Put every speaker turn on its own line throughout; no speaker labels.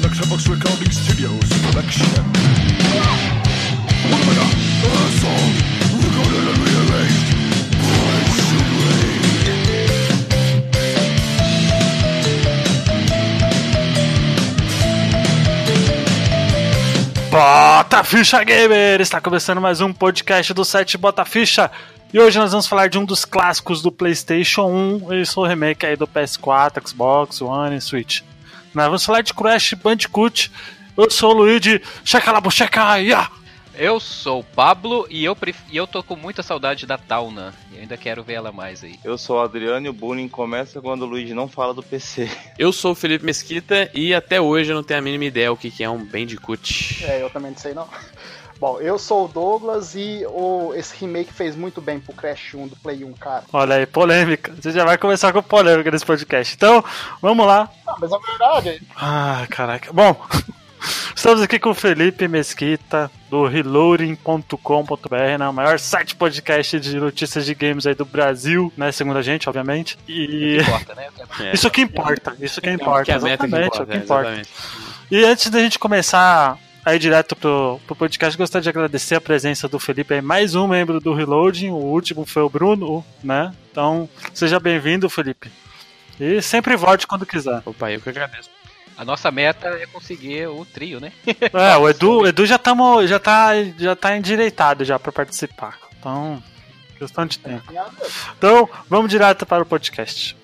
the Xbox Recording Studios production. A song recorded and rearranged by Shunway.
Bota Ficha Gamer! Está começando mais um podcast do site Bota Ficha. E hoje nós vamos falar de um dos clássicos do PlayStation 1 e seu remake aí do PS4, Xbox One e Switch. Nós vamos falar de Crash Bandicoot. Eu sou o Luigi, checa lá, checa yeah!
Eu sou o Pablo e eu, pref... e eu tô com muita saudade da Tauna. E ainda quero ver ela mais aí.
Eu sou o Adriano e o bullying começa quando o Luigi não fala do PC.
Eu sou o Felipe Mesquita e até hoje eu não tenho a mínima ideia o que que é um Bandicoot.
É, eu também não sei não. Bom, eu sou o Douglas e o, esse remake fez muito bem pro Crash 1 do Play 1, cara.
Olha aí, polêmica. Você já vai começar com polêmica nesse podcast. Então, vamos lá.
Ah, mas é verdade.
Ah, caraca. Bom, estamos aqui com o Felipe Mesquita, do reloading.com.br, né? O maior site podcast de notícias de games aí do Brasil, né? Segundo a gente, obviamente. E.
Não importa, né?
É,
Isso que importa, isso que importa.
que é a meta que
exatamente,
importa,
é o que
é,
importa.
exatamente.
E antes da gente começar aí direto pro, pro podcast, gostaria de agradecer a presença do Felipe aí, mais um membro do Reloading, o último foi o Bruno, né? Então, seja bem-vindo, Felipe. E sempre volte quando quiser.
Opa, eu que agradeço.
A nossa meta é conseguir o trio, né?
É, o Edu, o Edu já, tamo, já, tá, já tá endireitado já pra participar. Então, questão de tempo. Então, vamos direto para o podcast.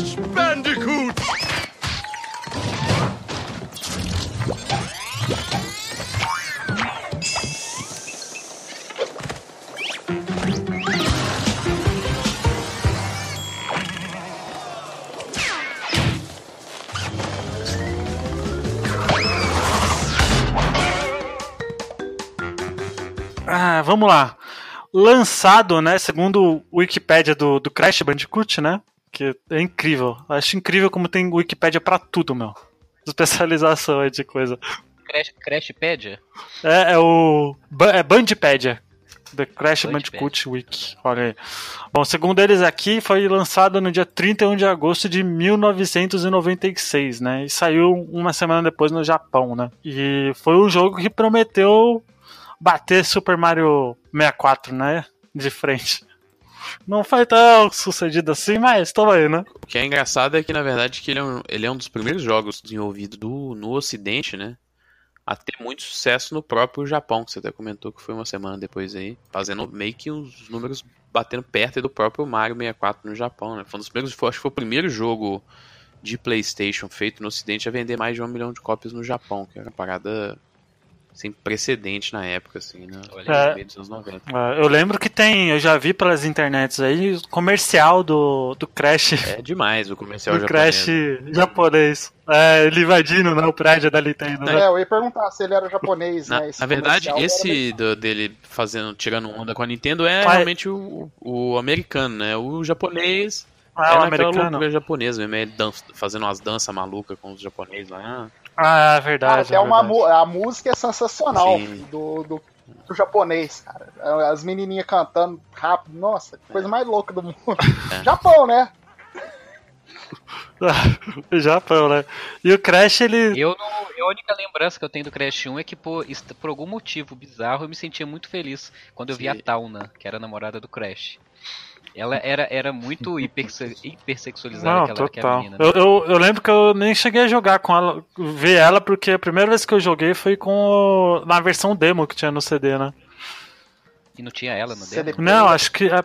Crash Bandicoot!
Ah, vamos lá. Lançado, né, segundo o Wikipédia do, do Crash Bandicoot, né? Que é incrível. Eu Acho incrível como tem Wikipédia pra tudo, meu. Especialização aí de coisa.
Crash, Crashpedia?
É, é o. É Bandipédia. The Crash. Bandicoot Wiki. Olha aí. Bom, segundo eles aqui, foi lançado no dia 31 de agosto de 1996, né? E saiu uma semana depois no Japão, né? E foi um jogo que prometeu bater Super Mario 64, né? De frente. Não foi tão sucedido assim, mas tamo aí, né?
O que é engraçado é que, na verdade, que ele é um, ele é um dos primeiros jogos desenvolvidos do, no Ocidente, né? A ter muito sucesso no próprio Japão, que você até comentou que foi uma semana depois aí, fazendo meio que os números batendo perto do próprio Mario 64 no Japão, né? Foi um dos primeiros, acho que foi o primeiro jogo de PlayStation feito no Ocidente a vender mais de um milhão de cópias no Japão, que era uma parada sem precedente na época, assim, né?
Olha
É.
Dos anos 90.
Ah, Eu lembro que tem, eu já vi pelas internets aí, comercial do, do Crash.
É demais o comercial
do
japonês.
Crash japonês. É, ele invadindo né, o prédio da Nintendo. né?
É, eu ia perguntar se ele era japonês,
Na,
né? esse
na verdade, esse do- dele fazendo, tirando onda com a Nintendo é
Pai-
realmente o, o americano, né? O japonês
Ah,
é
o americano.
japonesa mesmo, é dança, fazendo umas danças malucas com os japoneses lá.
Ah, é
Cara,
verdade.
até
é
uma,
verdade.
a música é sensacional do, do, do japonês, cara. As menininhas cantando rápido, nossa, que coisa mais louca do mundo.
É.
Japão, né?
Japão, né? E o Crash, ele.
Eu não, a única lembrança que eu tenho do Crash 1 é que por, por algum motivo bizarro eu me sentia muito feliz quando eu vi a. Tauna, que era a namorada do Crash. Ela era, era muito hiperse- hipersexualizada
Não,
aquela, aquela
total.
menina. né?
Eu, eu, eu lembro que eu nem cheguei a jogar com ela, ver ela, porque a primeira vez que eu joguei foi com o- na versão demo que tinha no CD, né?
E não tinha ela no
CD.
demo.
Não, acho que é,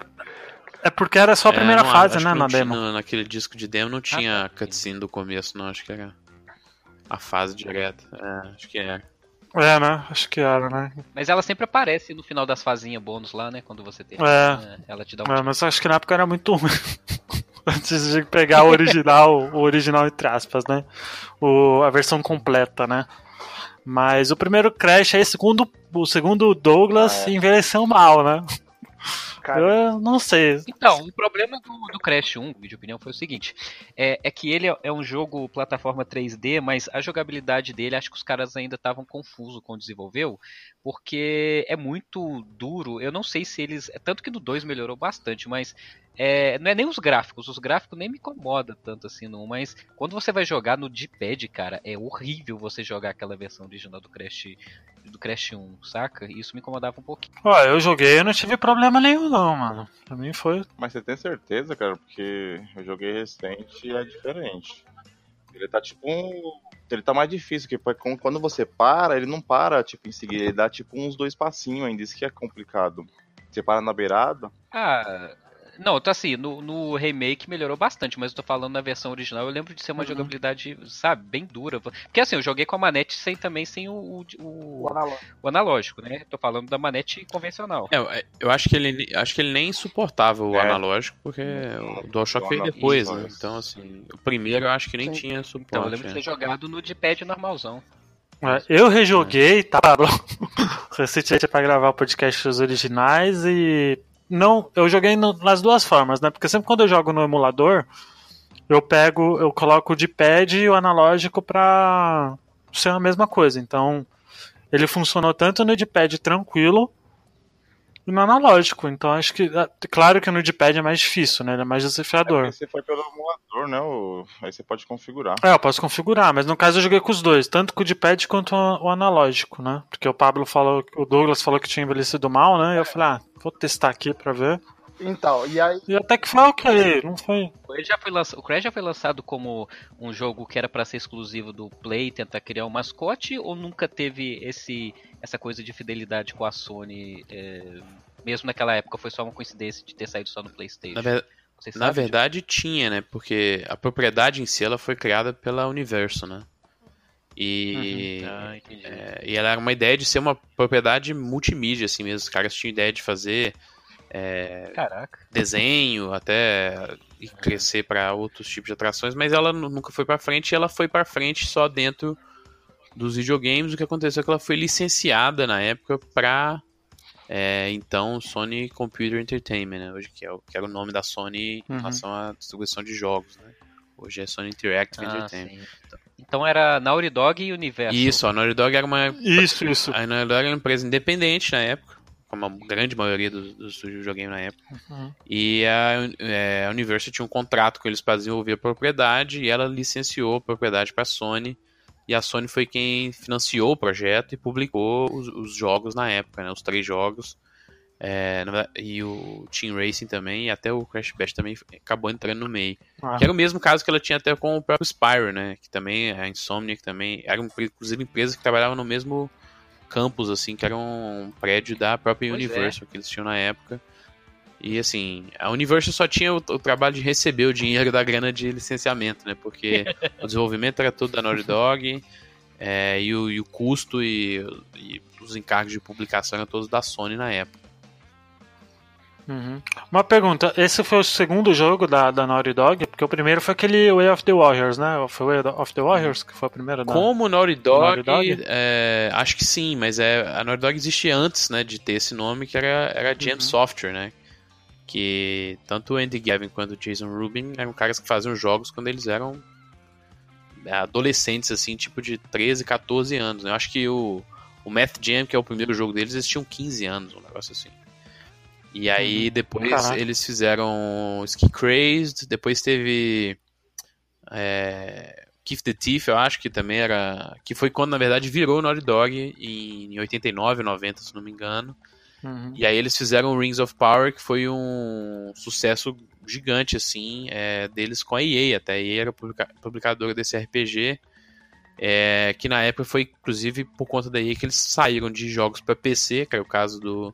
é porque era só a
É,
primeira
não,
fase, né, na
tinha-
demo.
naquele disco de demo não tinha
tá.
cutscene do começo, não. Acho que era a fase direta. É, acho que era.
É, né? Acho que era, né?
Mas ela sempre aparece no final das fasinhas bônus lá, né? Quando você tem.
É.
Ela te dá um
É, mas acho que na época era muito ruim. Antes de pegar o original, o original entre aspas, né? O, a versão completa, né? Mas o primeiro Crash aí, segundo, o segundo Douglas,
Ah, é.
envelheceu mal, né?
Cara,
Eu não sei.
Então, o problema do, do Crash 1, na minha opinião, foi o seguinte: é, é que ele é- é um jogo plataforma 3D, mas a jogabilidade dele, acho que os caras ainda estavam confusos quando desenvolveu, porque é muito duro. Eu não sei se eles. Tanto que no 2 melhorou bastante, mas é, não é nem os gráficos. Os gráficos nem me incomodam tanto assim, não. Mas quando você vai jogar no D-pad, cara, é horrível você jogar aquela versão original do Crash. Do Crash 1, saca? Isso me incomodava um pouquinho.
Ó, eu joguei e não tive problema nenhum, não, mano. Pra mim foi.
Mas você tem certeza, cara? Porque eu joguei recente e é diferente. Ele tá tipo um. Ele tá mais difícil, porque quando você para, ele não para, tipo, em seguida, ele dá tipo uns dois passinhos ainda, isso que é complicado. Você para na beirada,
Ah. Não, tá assim, no, no remake melhorou bastante, mas eu tô falando na versão original, eu lembro de ser uma
Uhum.
jogabilidade, sabe, bem dura. Porque assim, eu joguei com a manete sem também sem o, o,
o
o-
analógico.
o analógico, né? Tô falando da manete convencional.
É, eu- acho que ele acho que ele nem suportava o
É.
analógico, porque o DualShock veio depois, né? Então, assim, o primeiro eu acho que nem
Sim.
tinha suporte.
Então eu lembro de
né?
ter jogado no D-pad normalzão.
É, eu rejoguei, tá? Recentemente pra gravar o podcast dos originais e. Não, eu joguei no- nas duas formas, né? Porque sempre quando eu jogo no emulador, eu pego, eu coloco o D-pad e o analógico pra ser a mesma coisa. Então, ele funcionou tanto no D-pad tranquilo e no analógico. Então, acho que. ah, Claro que no D-pad é mais difícil, né? Ele é mais
é
desafiador.
porque você foi pelo emulador, né? o- Aí você pode configurar.
É, eu posso configurar, mas no caso eu joguei com os dois, tanto com o D-pad quanto o analógico, né? Porque o Pablo falou, o Douglas falou que tinha envelhecido mal, né? E eu falei, ah, vou testar aqui pra ver.
Então, e aí.
E até que foi ok, não foi.
Ele já foi lança- O Crash já foi lançado como um jogo que era pra ser exclusivo do Play, tentar criar um mascote, ou nunca teve esse essa coisa de fidelidade com a Sony? é, mesmo naquela época foi só uma coincidência de ter saído só no PlayStation.
Na, ver-
Você
na
sabe,
verdade tinha, né? Porque a propriedade em si ela foi criada pela Universo, né? E,
Tipo? Ah, entendi.
é, e ela era uma ideia de ser uma propriedade multimídia, assim mesmo. Os caras tinham ideia de fazer
Caraca.
desenho, até crescer para outros tipos de atrações, mas ela nu- nunca foi para frente, e ela foi para frente só dentro dos videogames. O que aconteceu é que ela foi licenciada na época para então Sony Computer Entertainment, né? Hoje que, é o, que era o nome da Sony em
Uhum.
relação à distribuição de jogos, né? Hoje é Sony Interactive
Ah,
Entertainment.
Então- Então era Naughty Dog e Universo.
Isso, a Naughty Dog era uma
Isso, isso.
a Naughty Dog era uma empresa independente na época, como a grande maioria dos, dos estúdios de videogame na época.
Uhum.
E a, é, a Universal tinha um contrato com eles para desenvolver a propriedade e ela licenciou a propriedade para a Sony. E a Sony foi quem financiou o projeto e publicou os, os jogos na época, né? Os três jogos. É, e o Team Racing também, e até o Crash Bash também acabou entrando no meio.
Ah,
Que era o mesmo caso que ela tinha até com o próprio Spyro, né? Que também, a Insomniac também, era inclusive empresa que trabalhava no mesmo campus, assim, que era um prédio da própria
Pois é.
Universal que eles tinham na época. E assim, a Universal só tinha o, o trabalho de receber o dinheiro da grana de licenciamento, né? Porque o desenvolvimento era todo da Naughty Dog, é, e, o, e o custo e, e os encargos de publicação eram todos da Sony na época.
Uhum. Uma pergunta, esse foi o segundo jogo da, da Naughty Dog? Porque o primeiro foi aquele Way of the Warriors, né? Foi Way of the Warriors que foi o primeiro da...
Como Naughty Dog,
Naughty Dog?
é, acho que sim, mas é, a Naughty Dog existe antes né, de ter esse nome, que era, era a Jam
Uhum.
Software, né? Que tanto o Andy Gavin quanto o Jason Rubin eram caras que faziam jogos quando eles eram adolescentes, assim, tipo de 13, 14 anos. Né? Eu acho que o, o Math Jam, que é o primeiro jogo deles, eles tinham 15 anos, um negócio assim. E aí depois
Caraca.
eles fizeram Ski Crazed, depois teve é, Keith the Thief, eu acho que também era. Que foi quando na verdade virou Naughty Dog em 89, 90, se não me engano.
Uhum.
E aí eles fizeram Rings of Power, que foi um sucesso gigante, assim, é, deles com a EA. Até a EA era publica- publicadora desse RPG. é, que na época foi, inclusive, por conta da EA que eles saíram de jogos para PC, que era o caso do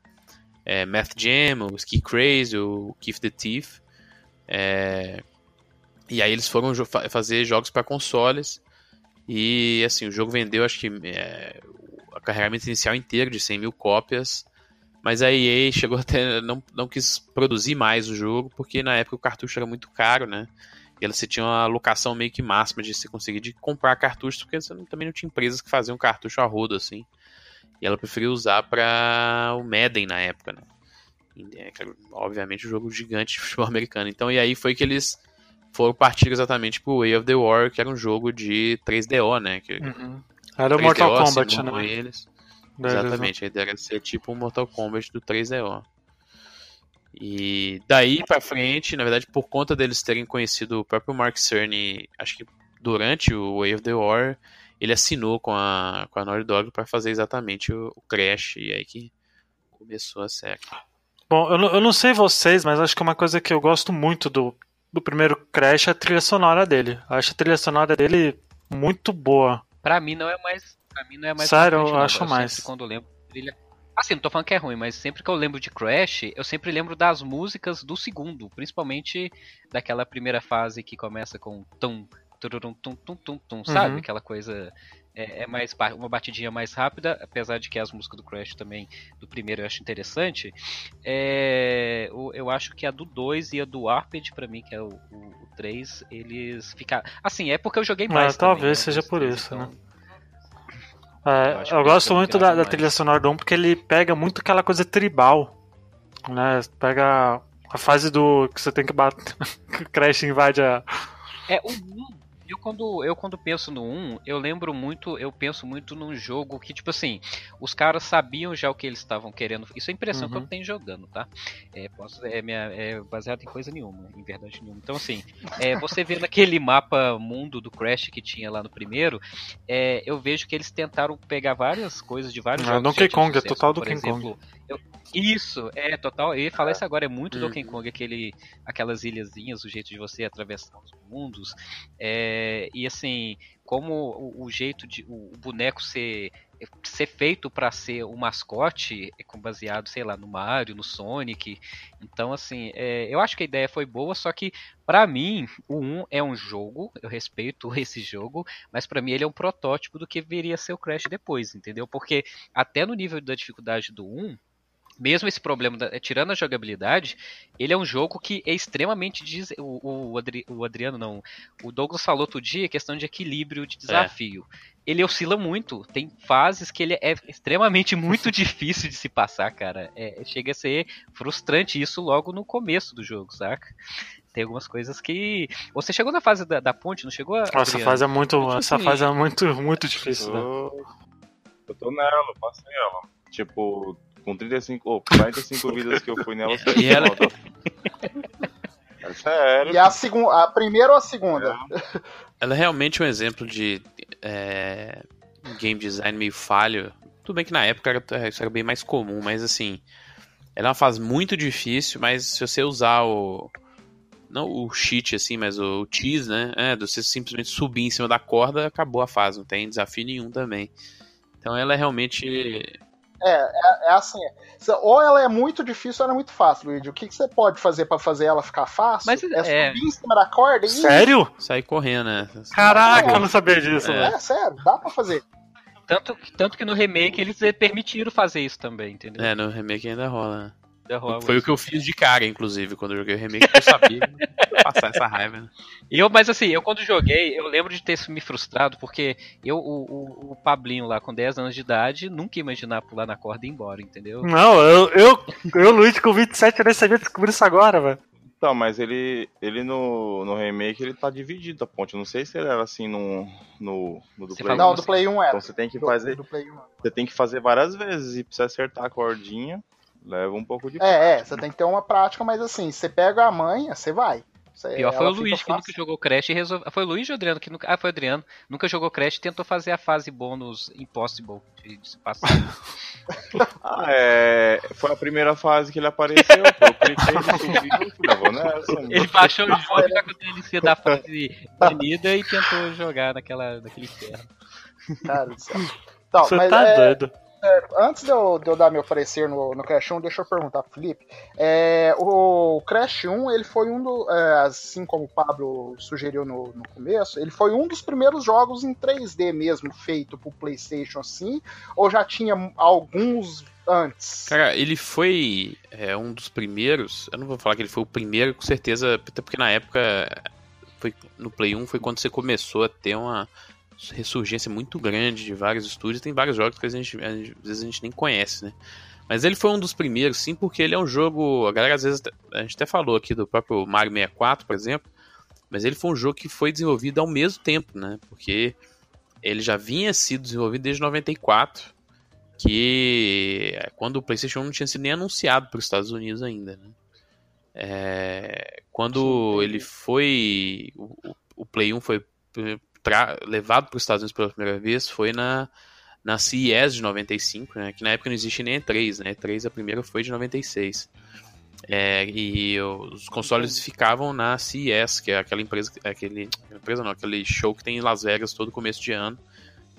é, Math Jam, o Ski Crazy, o Keith the Thief. É, e aí eles foram jo- fa- fazer jogos para consoles. E assim, o jogo vendeu, acho que é, o carregamento inicial inteiro de 100 mil cópias. Mas a EA chegou até não, não quis produzir mais o jogo, porque na época o cartucho era muito caro, né? E ela você tinha uma alocação meio que máxima de você conseguir de comprar cartuchos, porque você também não tinha empresas que faziam cartucho a rodo assim. E ela preferiu usar para o Madden na época, né? É, obviamente, um jogo gigante de futebol americano. Então, e aí foi que eles foram partir exatamente pro Way of the War, que era um jogo de 3DO, né? Que,
Uhum. Era o
3DO,
Mortal Kombat, né?
Eles. Exatamente, a ideia era ser tipo um Mortal Kombat do 3DO. E daí pra frente, na verdade, por conta deles terem conhecido o próprio Mark Cerny, acho que durante o Way of the War, ele assinou com a, com a Naughty Dog pra fazer exatamente o, o Crash, e aí que começou a série.
Bom, eu, não- eu não sei vocês, mas acho que uma coisa que eu gosto muito do, do primeiro Crash é a trilha sonora dele. Eu acho a trilha sonora dele muito boa.
Pra mim não é mais. Pra mim não é mais.
Sério, eu
não.
acho mais.
Quando eu lembro de trilha. Assim, não tô falando que é ruim, mas sempre que eu lembro de Crash, eu sempre lembro das músicas do segundo, principalmente daquela primeira fase que começa com tum, tururum, tum, tum, tum, tum, sabe?
Uhum.
Aquela coisa é, é mais uma batidinha mais rápida, apesar de que as músicas do Crash também do primeiro eu acho interessante. É, o- eu acho que a do 2 e a do Arped pra mim, que é o, o, 3, eles ficaram assim, é porque eu joguei
É,
mais também,
talvez
né,
seja
dos
por
três,
isso,
então-
né? É,
Eu
eu gosto
é
muito da, da trilha sonora do 1 porque ele pega muito aquela coisa tribal. Né? Pega a fase do que você tem que bater. que o Crash invade a.
É, o 1, eu quando, eu quando penso no 1, eu lembro muito, eu penso muito num jogo que, tipo assim, os caras sabiam já o que eles estavam querendo. Isso é a impressão que
Uhum.
eu tenho jogando, tá? É, posso, é, minha, é baseado em coisa nenhuma, em verdade nenhuma. Então, assim, é, você vê naquele mapa mundo do Crash que tinha lá no primeiro, é, eu vejo que eles tentaram pegar várias coisas de vários
Ah,
jogos. que
Donkey Kong, é
sucesso,
total
por
Donkey Kong.
Eu- isso, é total. Ia falar isso agora, é muito
Uhum.
Donkey Kong, aquele, aquelas ilhazinhas, o jeito de você atravessar os mundos. É, e assim, como o, o jeito de o, o boneco ser, ser feito pra ser o mascote, é com baseado, sei lá, no Mario, no Sonic. Então, assim, é, eu acho que a ideia foi boa, só que pra mim, o 1 é um jogo, eu respeito esse jogo, mas pra mim ele é um protótipo do que viria a ser o Crash depois, entendeu? Porque até no nível da dificuldade do 1, mesmo esse problema, da- tirando a jogabilidade, ele é um jogo que é extremamente. Des... O, o, Adri- o Adriano, não. O Douglas falou outro dia questão de equilíbrio de desafio. Ele oscila muito. Tem fases que ele é extremamente muito difícil de se passar, cara. É, chega a ser frustrante isso logo no começo do jogo, saca? Tem algumas coisas que. Você chegou na fase da, da ponte, não chegou?
Essa
Adriano?
fase é muito.
Tipo
Essa
assim,
fase é muito, muito difícil, né?
Eu, eu tô nela, eu passei ela. Tipo, com 35, ou 45 vidas que eu fui nela, eu saí
E ela-.
É sério.
E a, segun, a primeira ou a segunda?
Ela é realmente um exemplo de é, game design meio falho. Tudo bem que na época era, isso era bem mais comum, mas assim, ela é uma fase muito difícil, mas se você usar o. Não o cheat, assim, mas o tease, né? É, de você simplesmente subir em cima da corda, acabou a fase, não tem desafio nenhum também. Então ela é realmente.
É assim, é, ou ela é muito difícil ou ela é muito fácil, Luigi. O que, que você pode fazer pra fazer ela ficar fácil?
Mas,
é
é.
subir em cima da corda e...
Sério?
sair correndo, né?
Caraca, eu não sabia disso,
É.
É, sério, dá pra fazer.
Tanto, tanto que no remake eles permitiram fazer isso também, entendeu?
É, no remake ainda rola. Foi o que eu fiz de cara, inclusive, quando eu joguei o remake, eu sabia passar essa raiva. né?
Eu, mas assim, eu quando joguei, eu lembro de ter me frustrado, porque eu, o, o, o Pablinho lá com 10 anos de idade, nunca ia imaginar pular na corda e ir embora, entendeu?
Não, eu, eu, eu, Luiz, com 27, eu nem sabia descobrir isso agora, velho.
Então, mas ele, ele no, no remake, ele tá dividido a ponte. Eu não sei se ele era assim no, no, no do
Você
Play.
falou
Não, do Play 1 era.
Então você tem que
Do-
fazer,
do Play 1.
você tem que fazer várias vezes e precisa acertar a cordinha. Leva um pouco de
É, é, você tem que ter uma prática, mas assim, você pega a manha, você vai. Você,
Pior foi o Luiz que nunca jogou Crash e resolveu. Foi o Luiz ou o Adriano que nunca. Ah, foi o Adriano. Nunca jogou Crash e tentou fazer a fase bônus Impossible de, de se passar.
Ah, é. Foi a primeira fase que ele apareceu. pô. Eu cliquei, ele subiu "Ah, nessa.
Ele baixou o jogo já com a DLC da fase banida e tentou jogar naquela, naquele inferno.
Cara do céu. Então,
Você
mas
tá
é,
doido.
Antes de eu, de eu dar meu parecer no, no Crash 1, deixa eu perguntar pro Felipe. É, o Crash 1, ele foi um do. é, assim como o Pablo sugeriu no, no começo, ele foi um dos primeiros jogos em 3D mesmo, feito pro PlayStation assim, ou já tinha alguns antes?
Cara, ele foi é, um dos primeiros. Eu não vou falar que ele foi o primeiro, com certeza, até porque na época foi no Play 1 foi quando você começou a ter uma ressurgência muito grande de vários estúdios. Tem vários jogos que a gente, às vezes a gente nem conhece, né? Mas ele foi um dos primeiros, sim, porque ele é um jogo. A galera às vezes. A gente até falou aqui do próprio Mario 64, por exemplo. Mas ele foi um jogo que foi desenvolvido ao mesmo tempo, né? Porque ele já vinha sido desenvolvido desde 94. Que é quando o PlayStation não tinha sido nem anunciado para os Estados Unidos ainda, né? É, quando ele foi. O, o Play 1 foi levado para os Estados Unidos pela primeira vez foi na, na CES de 95, né, que na época não existe nem E3, né, E3 a primeira foi de 96. É, e os consoles ficavam na CES, que é aquela empresa, aquele, empresa não, aquele show que tem em Las Vegas todo começo de ano,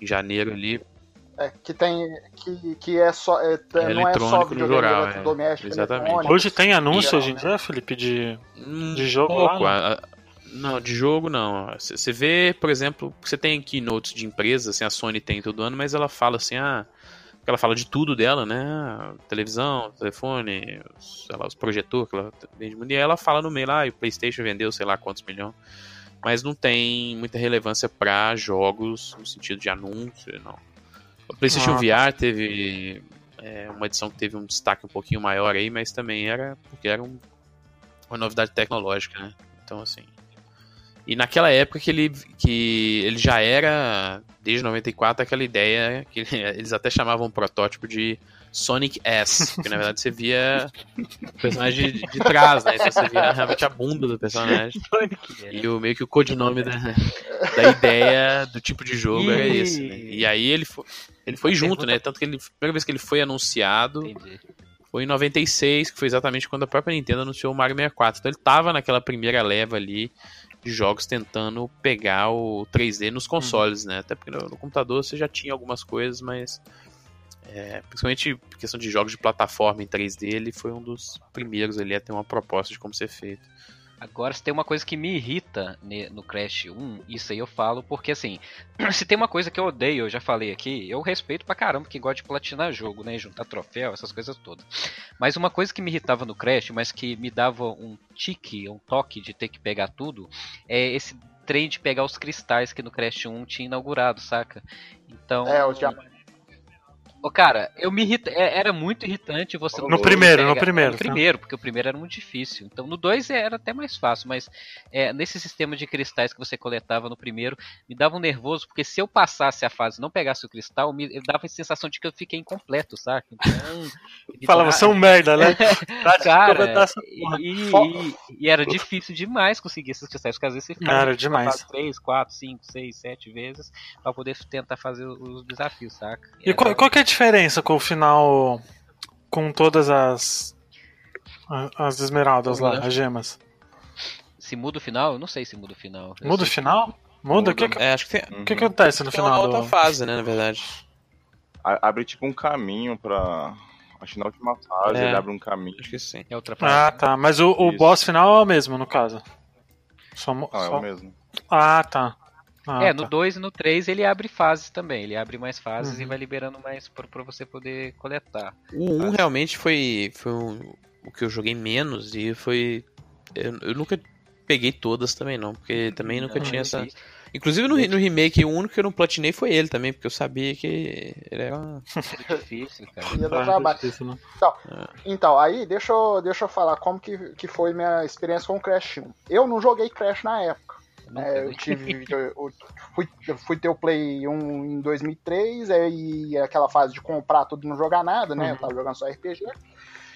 em janeiro ali.
É, que tem. Que, que é só. É,
é
não é só
no geral,
é, doméstico.
Exatamente.
Hoje tem anúncio hoje em dia, Felipe, de, de jogo
pouco,
lá? Né?
Não, de jogo não. Você vê, por exemplo, você tem aqui notes de empresas, assim, a Sony tem todo ano, mas ela fala assim, ah, ela fala de tudo dela, né? Televisão, telefone, sei lá, os projetores que ela vende muito. E ela fala no meio lá, ah, o PlayStation vendeu sei lá quantos milhões. Mas não tem muita relevância para jogos no sentido de anúncio, não. O PlayStation ah. VR teve é, uma edição que teve um destaque um pouquinho maior aí, mas também era porque era um, uma novidade tecnológica, né? Então, assim. E naquela época que ele, que ele já era, desde 94, aquela ideia que eles até chamavam o protótipo de Sonic S, que na verdade você via o personagem de, de trás, né? Então você via realmente a bunda do personagem. e o meio que o codinome da, da ideia do tipo de jogo era esse, né? E aí ele foi, ele foi junto, né? Tanto que ele, a primeira vez que ele foi anunciado Entendi. foi em 96, que foi exatamente quando a própria Nintendo anunciou o Mario 64. Então ele tava naquela primeira leva ali de jogos tentando pegar o 3D nos consoles, uhum. né? Até porque no, no, computador você já tinha algumas coisas, mas é, principalmente questão de jogos de plataforma em 3D, ele foi um dos primeiros ali a ter uma proposta de como ser feito.
Agora, se tem uma coisa que me irrita no Crash 1, isso aí eu falo porque, assim, se tem uma coisa que eu odeio, eu já falei aqui, eu respeito pra caramba quem gosta de platinar jogo, né, juntar troféu, essas coisas todas. Mas uma coisa que me irritava no Crash, mas que me dava um tique, um toque de ter que pegar tudo, é esse trem de pegar os cristais que no Crash 1 tinha inaugurado, saca? Então.
É, os diamantes.
Ô, cara, eu me irrita... É, era muito irritante você.
No primeiro, no primeiro.
No primeiro, porque o primeiro era muito difícil. Então no 2 era até mais fácil, mas é, nesse sistema de cristais que você coletava no primeiro, me dava um nervoso, porque se eu passasse a fase e não pegasse o cristal, me dava a sensação de que eu fiquei incompleto, saca? Então.
Fala, você é um merda, né?
cara, e, e, e, era difícil demais conseguir esses cristais, porque às vezes você ficava
era demais.
3, 4, 5, 6, 7 vezes pra poder tentar fazer os desafios, saca?
Era... E qual, qual que é a diferença com o final com todas as as esmeraldas lá, as gemas?
Se muda o final? Eu não sei se muda o final.
Eu muda o final? Muda? O que, que,
é, acho que
tem... que, que acontece no
tem
final?
Uma outra do... fase, né, na verdade.
Abre tipo um caminho pra. Acho que na última fase é. ele abre um caminho.
Acho que sim.
É outra fase.
Ah, tá. Mas o, o boss final é o mesmo, no caso.
Só, ah, só... é o mesmo.
Ah, tá. Ah,
é,
tá.
no 2 e no 3 ele abre fases também. Ele abre mais fases uhum. e vai liberando mais pra, pra você poder coletar.
O 1 um realmente foi, foi um, o que eu joguei menos e foi. Eu, eu, nunca peguei todas também, não, porque também nunca não, tinha essa. Inclusive no, no remake, o único que eu não platinei foi ele também, porque eu sabia que ele era.
difícil, cara.
Difícil, né? então, é. então, aí deixa eu, deixa eu falar como que, que foi minha experiência com o Crash 1. Eu não joguei Crash na época. É, eu tive. eu, fui, eu fui ter o Play 1 em 2003, aí aquela fase de comprar tudo e não jogar nada, né? Uhum. Eu tava jogando só RPG.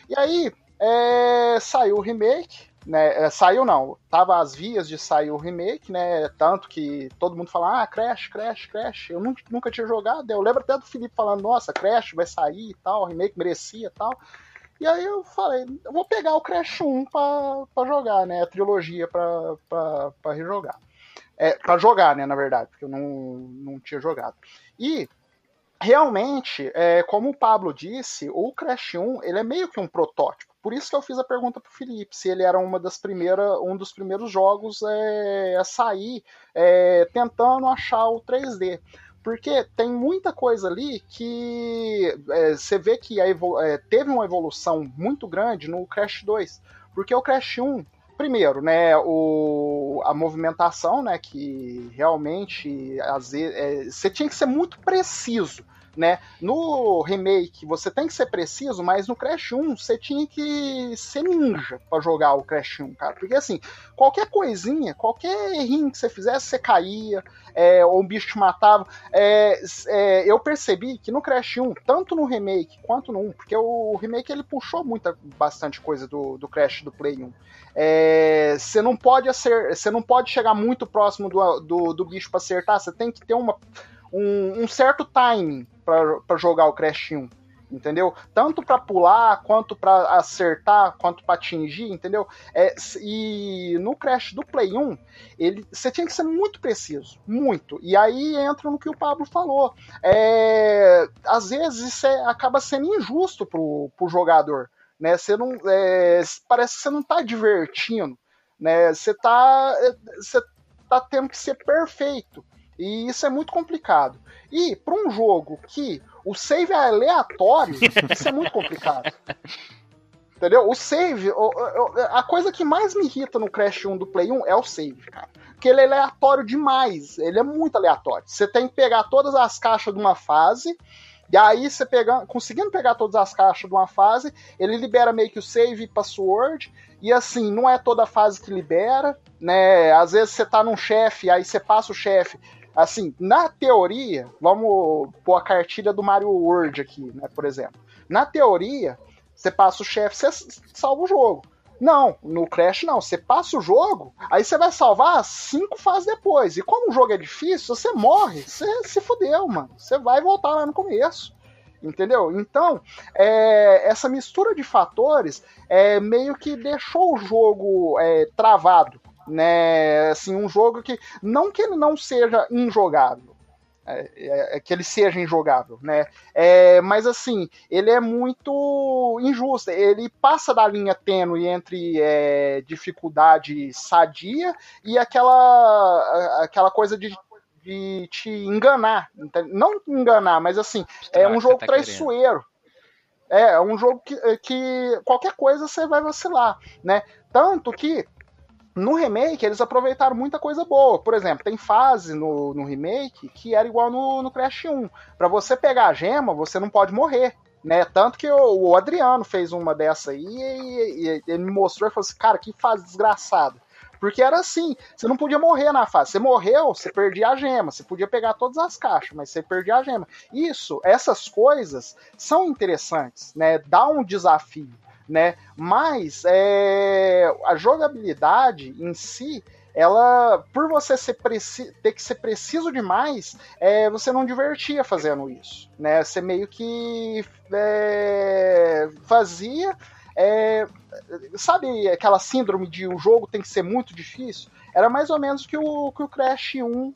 E aí é, saiu o remake, né? É, saiu não, tava às vias de sair o remake, né? Tanto que todo mundo fala, ah, Crash, Crash, Crash. Eu nunca, nunca tinha jogado. Eu lembro até do Felipe falando, nossa, Crash vai sair e tal, remake merecia e tal. E aí eu falei, eu vou pegar o Crash 1 pra, pra jogar, né? A trilogia pra rejogar. É, para jogar, né, na verdade, porque eu não, não tinha jogado. E realmente, é, como o Pablo disse, o Crash 1 ele é meio que um protótipo. Por isso que eu fiz a pergunta para o Felipe, se ele era uma das primeiras, um dos primeiros jogos é, a sair é, tentando achar o 3D. Porque tem muita coisa ali que é, você vê que é, teve uma evolução muito grande no Crash 2. Porque o Crash 1 primeiro, né, o, a movimentação, né, que realmente às vezes é, você tinha que ser muito preciso né? No remake você tem que ser preciso, mas no Crash 1 você tinha que ser ninja para jogar o Crash 1, cara. Porque assim, qualquer coisinha, qualquer errinho que você fizesse, você caía, é, ou o bicho te matava. É, é, eu percebi que no Crash 1, tanto no remake quanto no 1, porque o remake ele puxou muita, bastante coisa do, do Crash do Play 1. É, você não pode acer, você não pode chegar muito próximo do, do, do bicho para acertar, você tem que ter uma, um, um certo timing para jogar o Crash 1 entendeu? Tanto para pular, quanto para acertar, quanto para atingir, entendeu? É, e no Crash do Play 1, ele, você tinha que ser muito preciso, muito. E aí entra no que o Pablo falou. É, às vezes isso é, acaba sendo injusto pro, pro jogador, né? Você não, é, parece que você não tá divertindo, né? Você tá, você tá tendo que ser perfeito. E isso é muito complicado. E para um jogo que o save é aleatório, isso é muito complicado. Entendeu? O save, a coisa que mais me irrita no Crash 1 do Play 1 é o save, cara. Porque ele é aleatório demais. Ele é muito aleatório. Você tem que pegar todas as caixas de uma fase. E aí, você pegando, conseguindo pegar todas as caixas de uma fase, ele libera meio que o save e password. E assim, não é toda fase que libera, né? Às vezes você tá num chefe, aí você passa o chefe, Assim, na teoria, vamos pôr a cartilha do Mario World aqui, né, por exemplo. Na teoria, você passa o chefe, você salva o jogo. Não, no Crash não. Você passa o jogo, aí você vai salvar cinco fases depois. E como o jogo é difícil, você morre, você se fudeu, mano. Você vai voltar lá no começo. Entendeu? Então, é, essa mistura de fatores é, meio que deixou o jogo é, travado né? Assim, um jogo que não que ele não seja injogável, é, é, é, que ele seja injogável, né? É, mas assim, ele é muito injusto. Ele passa da linha tênue entre é, dificuldade sadia e aquela, aquela coisa de, de te enganar. Não enganar, mas assim, é um jogo tá traiçoeiro. É, é um jogo que, que qualquer coisa você vai vacilar, né? Tanto que no remake, eles aproveitaram muita coisa boa. Por exemplo, tem fase no, no remake que era igual no, no Crash 1. Para você pegar a gema, você não pode morrer. Né? Tanto que o, o Adriano fez uma dessa aí e, e, ele me mostrou e falou assim: cara, que fase desgraçada. Porque era assim, você não podia morrer na fase. Você morreu, você perdia a gema. Você podia pegar todas as caixas, mas você perdia a gema. Isso, essas coisas são interessantes, né? Dá um desafio né? Mas é, a jogabilidade em si, ela, por você ser ter que ser preciso demais, é, você não divertia fazendo isso, né? Você meio que é, fazia, é, sabe aquela síndrome de o jogo tem que ser muito difícil? Era mais ou menos que o que o Crash 1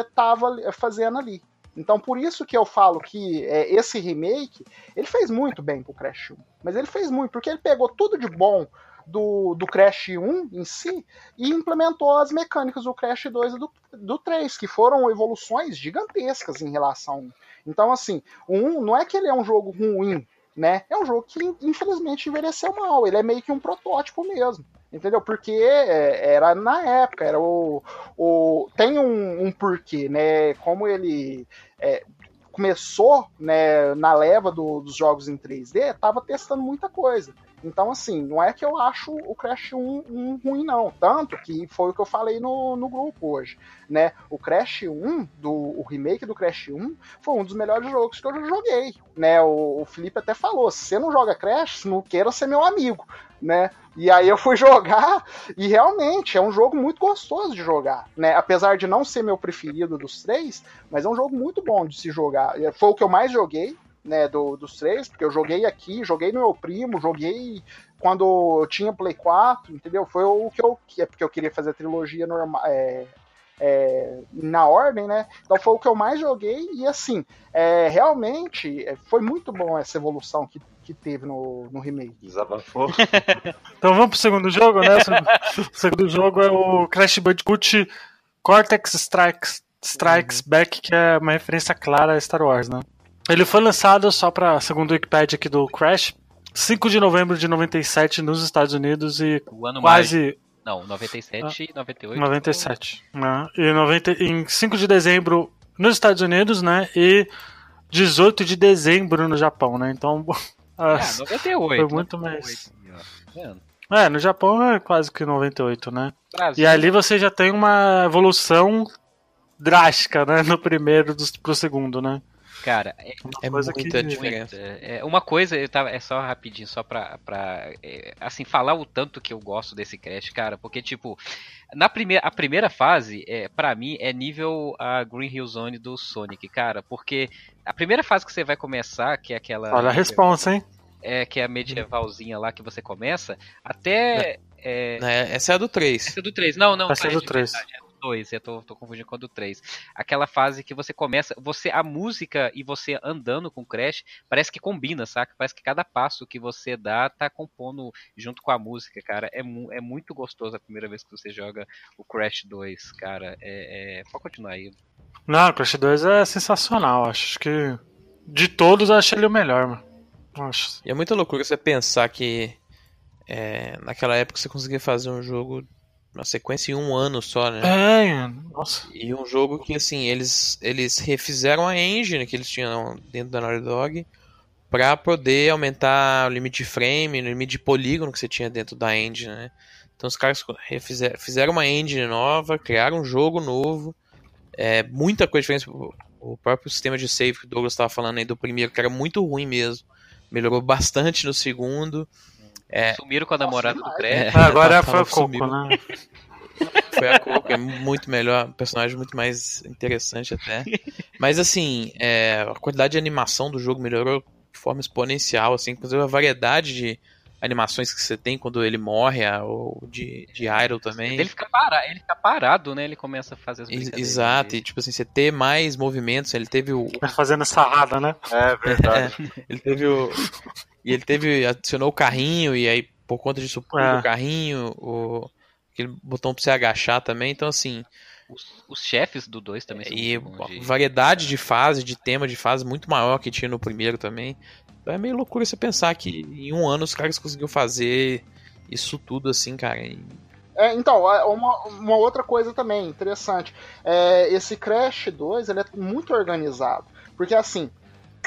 estava é, fazendo ali. Então por isso que eu falo que é, esse remake, ele fez muito bem pro Crash 1. Mas ele fez muito, porque ele pegou tudo de bom do, do Crash 1 em si e implementou as mecânicas do Crash 2 e do, do 3, que foram evoluções gigantescas em relação. Então, assim, o 1 não é que ele é um jogo ruim, né? É um jogo que infelizmente envelheceu mal. Ele é meio que um protótipo mesmo entendeu? Porque é, era na época, era o, o tem um, um porquê, né? Como ele é, começou né, na leva do, dos jogos em 3D, tava testando muita coisa. Então, assim, não é que eu acho o Crash 1 um ruim, não. Tanto que foi o que eu falei no, no grupo hoje. Né? O Crash 1, do, o remake do Crash 1, foi um dos melhores jogos que eu já joguei. Né? O, o Felipe até falou: se você não joga Crash, não queira ser meu amigo. Né? E aí eu fui jogar e realmente é um jogo muito gostoso de jogar, né? Apesar de não ser meu preferido dos três, mas é um jogo muito bom de se jogar. Foi o que eu mais joguei, né, do, dos três, porque eu joguei aqui, joguei no meu primo, joguei quando eu tinha Play 4, entendeu? Foi o que eu. É porque eu queria fazer a trilogia normal. É, é, na ordem, né? Então foi o que eu mais joguei e assim, é, realmente é, foi muito bom essa evolução que, que teve no, no remake.
Desabafou.
então vamos pro segundo jogo, né? O segundo jogo é o Crash Bandicoot Cortex Strikes, Strikes uhum. Back, que é uma referência clara a Star Wars, né? Ele foi lançado só para, segundo o Wikipedia aqui do Crash, 5 de novembro de 97 nos Estados Unidos e
O ano mais.
quase
Não, 97 e 98.
97. Né? E 90, em 5 de dezembro nos Estados Unidos, né? E 18 de dezembro no Japão, né? Então.
Ah,
as-
98.
foi muito
98,
mais.
Vendo?
É, no Japão é quase que 98, né?
Brasil,
E ali você já tem uma evolução drástica, né? No primeiro pro segundo, né?
Cara, é
É
coisa
muita
que-
diferença.
Muito. É, uma coisa, eu tava, é só rapidinho, só pra, pra é, assim, falar o tanto que eu gosto desse Crash, cara, porque, tipo, na primeira, a primeira fase, é, para mim, é nível a Green Hill Zone do Sonic, cara, porque a primeira fase que você vai começar, que é aquela...
Olha a responsa, hein?
É, que é a medievalzinha lá que você começa, até... É,
Né, Essa é a do 3.
essa é do 3. Não, não,
Essa é do
de
3.
verdade, É 2. Eu tô, tô confundindo com a do 3. Aquela fase que você começa. Você, a música e você andando com o Crash, parece que combina, saca? Parece que cada passo que você dá tá compondo junto com a música, cara. É, mu- é muito gostoso a primeira vez que você joga o Crash 2, cara. É, é... Pode continuar aí.
Não, Crash 2 é sensacional. Acho que de todos eu achei ele o melhor, mano. Acho.
E é muita loucura você pensar que é, naquela época você conseguia fazer um jogo, uma sequência em um ano só, né?
É, nossa.
E um jogo que, assim, eles, eles refizeram a engine que eles tinham dentro da Naughty Dog pra poder aumentar o limite de frame, o limite de polígono que você tinha dentro da engine, né? Então os caras refizeram, fizeram uma engine nova, criaram um jogo novo, é, muita coisa diferente. O- O próprio sistema de save que o Douglas estava falando aí do primeiro, que era muito ruim mesmo, melhorou bastante no segundo. É.
Sumiram com a namorada do
demais.
Crash.
É, agora
Tava-
foi
tava
Coco,
sumiu.
né?
Foi a Coco, é muito melhor, um personagem muito mais interessante até. Mas assim, é, a qualidade de animação do jogo melhorou de forma exponencial, assim, inclusive a variedade de animações que você tem quando ele morre, a- ou de, de Idol também.
Ele fica, parado, ele fica parado, né? Ele começa a fazer as brincadeiras.
Exato,
dele.
e tipo assim, você ter mais movimentos, ele teve o.
Vai fazendo sarrada, né?
É verdade.
Ele teve o. E ele teve. adicionou o carrinho, e aí, por conta disso,
É.
o carrinho, o. Aquele botão pra você agachar também, então assim.
Os, os chefes do 2 também são
E
de-
variedade de fase, de tema de fase muito maior que tinha no primeiro também. Então é meio loucura você pensar que em um ano os caras conseguiram fazer isso tudo assim, cara. E-
É, então, é uma, uma outra coisa também interessante. É, esse Crash 2 ele é muito organizado. Porque assim,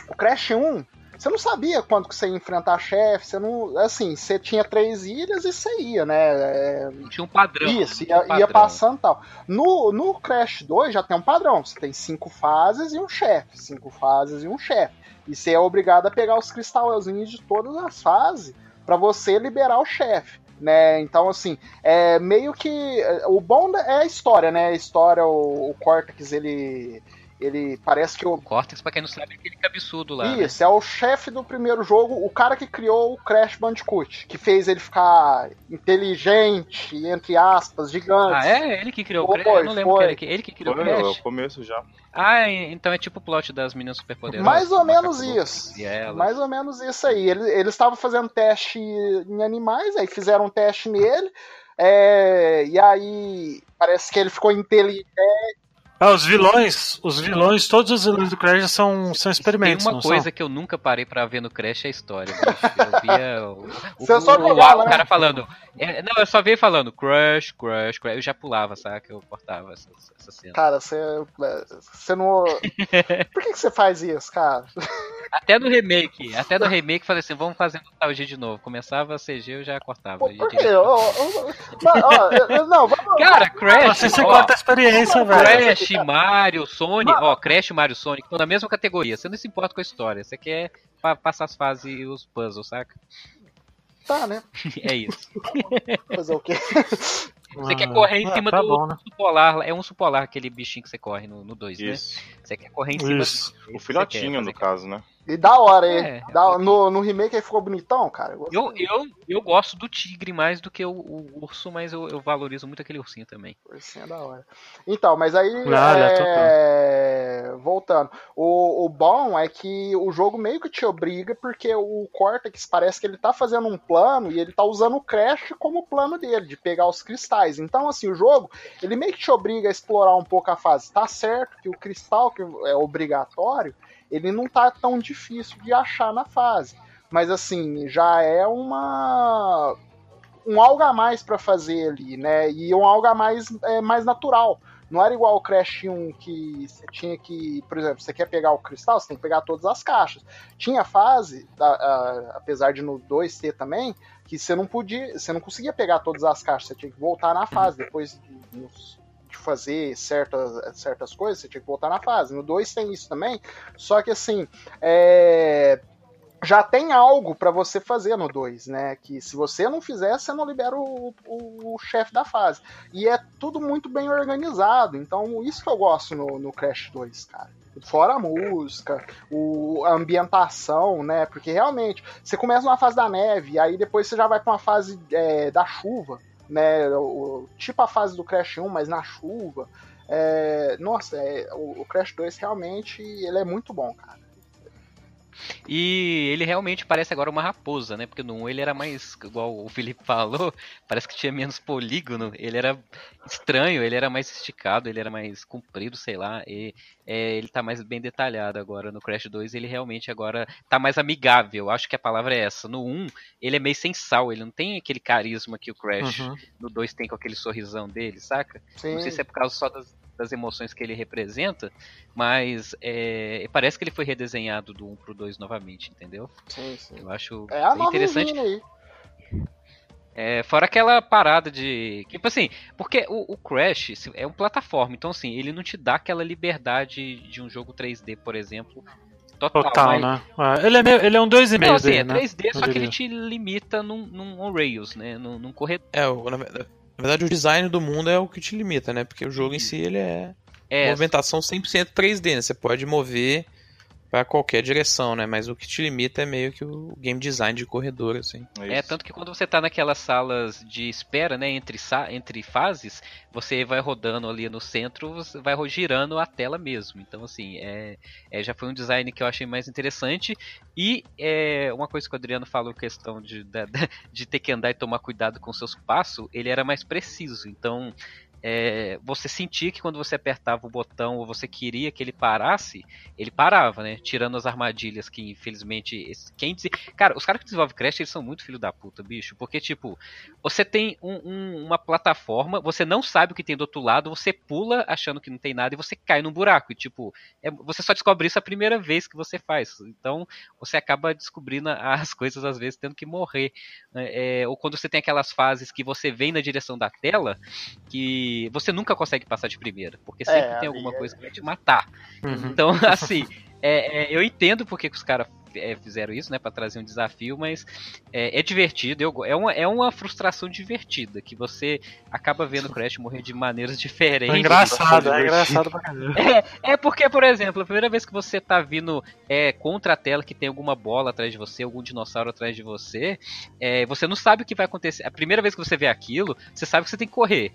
o Crash 1, você não sabia quando que você ia enfrentar chefe, você não. Assim, você tinha três ilhas e você ia, né? É,
Tinha um padrão.
isso,
tinha um
ia, ia
padrão.
passando e tal. No, no Crash 2 já tem um padrão. Você tem cinco fases e um chefe. Cinco fases e um chefe. E você é obrigado a pegar os cristalzinhos de todas as fases para você liberar o chefe. Né? Então, assim, é meio que. é, O bom é a história, né? A história, o, o Cortex, ele. Ele parece que o,
Cortex, pra quem não sabe, é aquele cabeçudo lá. né?
isso, é o chefe do primeiro jogo, o cara que criou o Crash Bandicoot, que fez ele ficar inteligente, entre aspas, gigante.
Ah, é? Ele que criou o
Foi,
Crash? Eu não lembro
foi.
que ele, que- ele que criou
Foi
o
é
Crash.
o começo já.
Ah, então é tipo o plot das meninas superpoderosas.
Mais ou menos isso. Mais ou menos isso aí. Ele- Eles estavam fazendo teste em animais, aí fizeram um teste nele, é, e aí parece que ele ficou inteligente.
Ah, os vilões, os vilões, todos os vilões do Crash são, são
Tem
experimentos,
uma
não
coisa
são?
que eu nunca parei pra ver no Crash é a história, bicho. Eu via o, o,
Você só
o- o
né?
cara falando. é, não, eu só veio falando Crash, Crash, Crash. Eu já pulava, sabe? Eu cortava essa, essa cena.
Cara, você, você não. Por que, que você faz isso, cara?
Até no remake, até no remake falei assim, vamos fazer nostalgia de novo. Começava a CG, eu já cortava.
Pô, por quê? não, vamos.
Cara, Crash,
Assim você
ó,
corta a experiência, velho.
Crash, Mario, Sonic, ó, Crash, Mario, Sonic, estão na mesma categoria. Você não se importa com a história, você quer pa- passar as fases e os puzzles, saca?
Tá, né?
É isso.
Fazer o quê?
Você quer correr em
Ah,
cima
tá
do
bom, né?
É um urso polar aquele bichinho que você corre no 2, né?
Isso.
Você quer correr em cima
Isso.
do
O filhotinho, no caso, né?
E da hora, hein?
É,
Da- no, no remake aí ficou bonitão, cara. gostei.
Eu, eu, eu gosto do tigre mais do que o, o urso, mas eu, eu valorizo muito aquele ursinho também.
Ursinho é da hora. Então, mas aí.
Não, é
é, Voltando. O, o bom é que o jogo meio que te obriga, porque o Cortex parece que ele tá fazendo um plano e ele tá usando o Crash como plano dele, de pegar os cristais. Então, assim, o jogo, ele meio que te obriga a explorar um pouco a fase. Tá certo que o cristal, que é obrigatório, ele não tá tão difícil de achar na fase. mas assim, já é uma um algo a mais para fazer ali, né? E um algo a mais é, mais natural. Não era igual o Crash 1 que você tinha que, por exemplo, você quer pegar o cristal, você tem que pegar todas as caixas. Tinha fase, a, a, apesar de no 2 ter também, que você não podia, você não conseguia pegar todas as caixas, você tinha que voltar na fase depois de, de fazer certas, certas coisas, você tinha que voltar na fase. No 2 tem isso também, só que assim, é, já tem algo para você fazer no 2, né? Que se você não fizer, você não libera o, o, o chefe da fase. E é tudo muito bem organizado. Então, isso que eu gosto no, no Crash 2, cara. Fora a música, o, a ambientação, né? Porque realmente, você começa numa fase da neve, aí depois você já vai para uma fase é, da chuva, né? O, tipo a fase do Crash 1, mas na chuva. É, nossa, é, o, o Crash 2 realmente ele é muito bom, cara.
E ele realmente parece agora uma raposa, né? Porque no 1 ele era mais, igual o Felipe falou, parece que tinha menos polígono. Ele era estranho, ele era mais esticado, ele era mais comprido, sei lá. E é, ele tá mais bem detalhado agora no Crash 2. Ele realmente agora tá mais amigável. Acho que a palavra é essa. No 1, ele é meio sem sal, ele não tem aquele carisma que o Crash
Uhum.
no 2 tem com aquele sorrisão dele, saca?
Sim.
Não sei se é por causa só das, das emoções que ele representa, mas é, parece que ele foi redesenhado do 1 pro 2 novamente, entendeu?
Sim, sim.
Eu acho
É a
interessante.
aí.
É, fora aquela parada de. Tipo assim, porque o, o Crash se- é um plataforma, então assim, ele não te dá aquela liberdade de um jogo 3D, por exemplo. Total,
Total,
mas-
né? É, ele, é meio, ele é um 2,5
Não, assim,
dele,
é
né?
3D,
Eu
só que ele te limita num, num rails, né? Num, num corredor.
É, o- na, ve- na verdade o design do mundo é o que te limita, né? Porque o jogo em si ele é
É,
movimentação 100% 3D, né? Você pode mover pra qualquer direção, né? Mas o que te limita é meio que o game design de corredor, assim.
É,
Isso.
tanto que quando você tá naquelas salas de espera, né, entre, sa- entre fases, você vai rodando ali no centro, você vai girando a tela mesmo. Então, assim, é, é, já foi um design que eu achei mais interessante. E é, uma coisa que o Adriano falou, questão de, da- de ter que andar e tomar cuidado com seus passos, ele era mais preciso. Então, é, você sentia que quando você apertava o botão ou você queria que ele parasse, ele parava, né? Tirando as armadilhas que, infelizmente, quem diz... Cara, os caras que desenvolvem Crash, eles são muito filho da puta, bicho. Porque, tipo, você tem um- um- uma plataforma, você não sabe o que tem do outro lado, você pula achando que não tem nada e você cai num buraco. E, tipo, é- você só descobre isso a primeira vez que você faz. Então, você acaba descobrindo as coisas, às vezes, tendo que morrer. É, é, ou quando você tem aquelas fases que você vem na direção da tela, que você nunca consegue passar de primeira. Porque sempre
É,
tem alguma
é-
coisa que vai te matar.
Uhum.
Então, assim, é, é, eu entendo porque que os caras é, fizeram isso, né, Pra trazer um desafio, mas é, é divertido, eu, é, uma, é uma frustração divertida, que você acaba vendo o Crash morrer de maneiras diferentes.
É engraçado, é engraçado pra caramba.
É porque, por exemplo, a primeira vez que você tá vindo é, contra a tela que tem alguma bola atrás de você, algum dinossauro atrás de você, é, você não sabe o que vai acontecer. A primeira vez que você vê aquilo, você sabe que você tem que correr.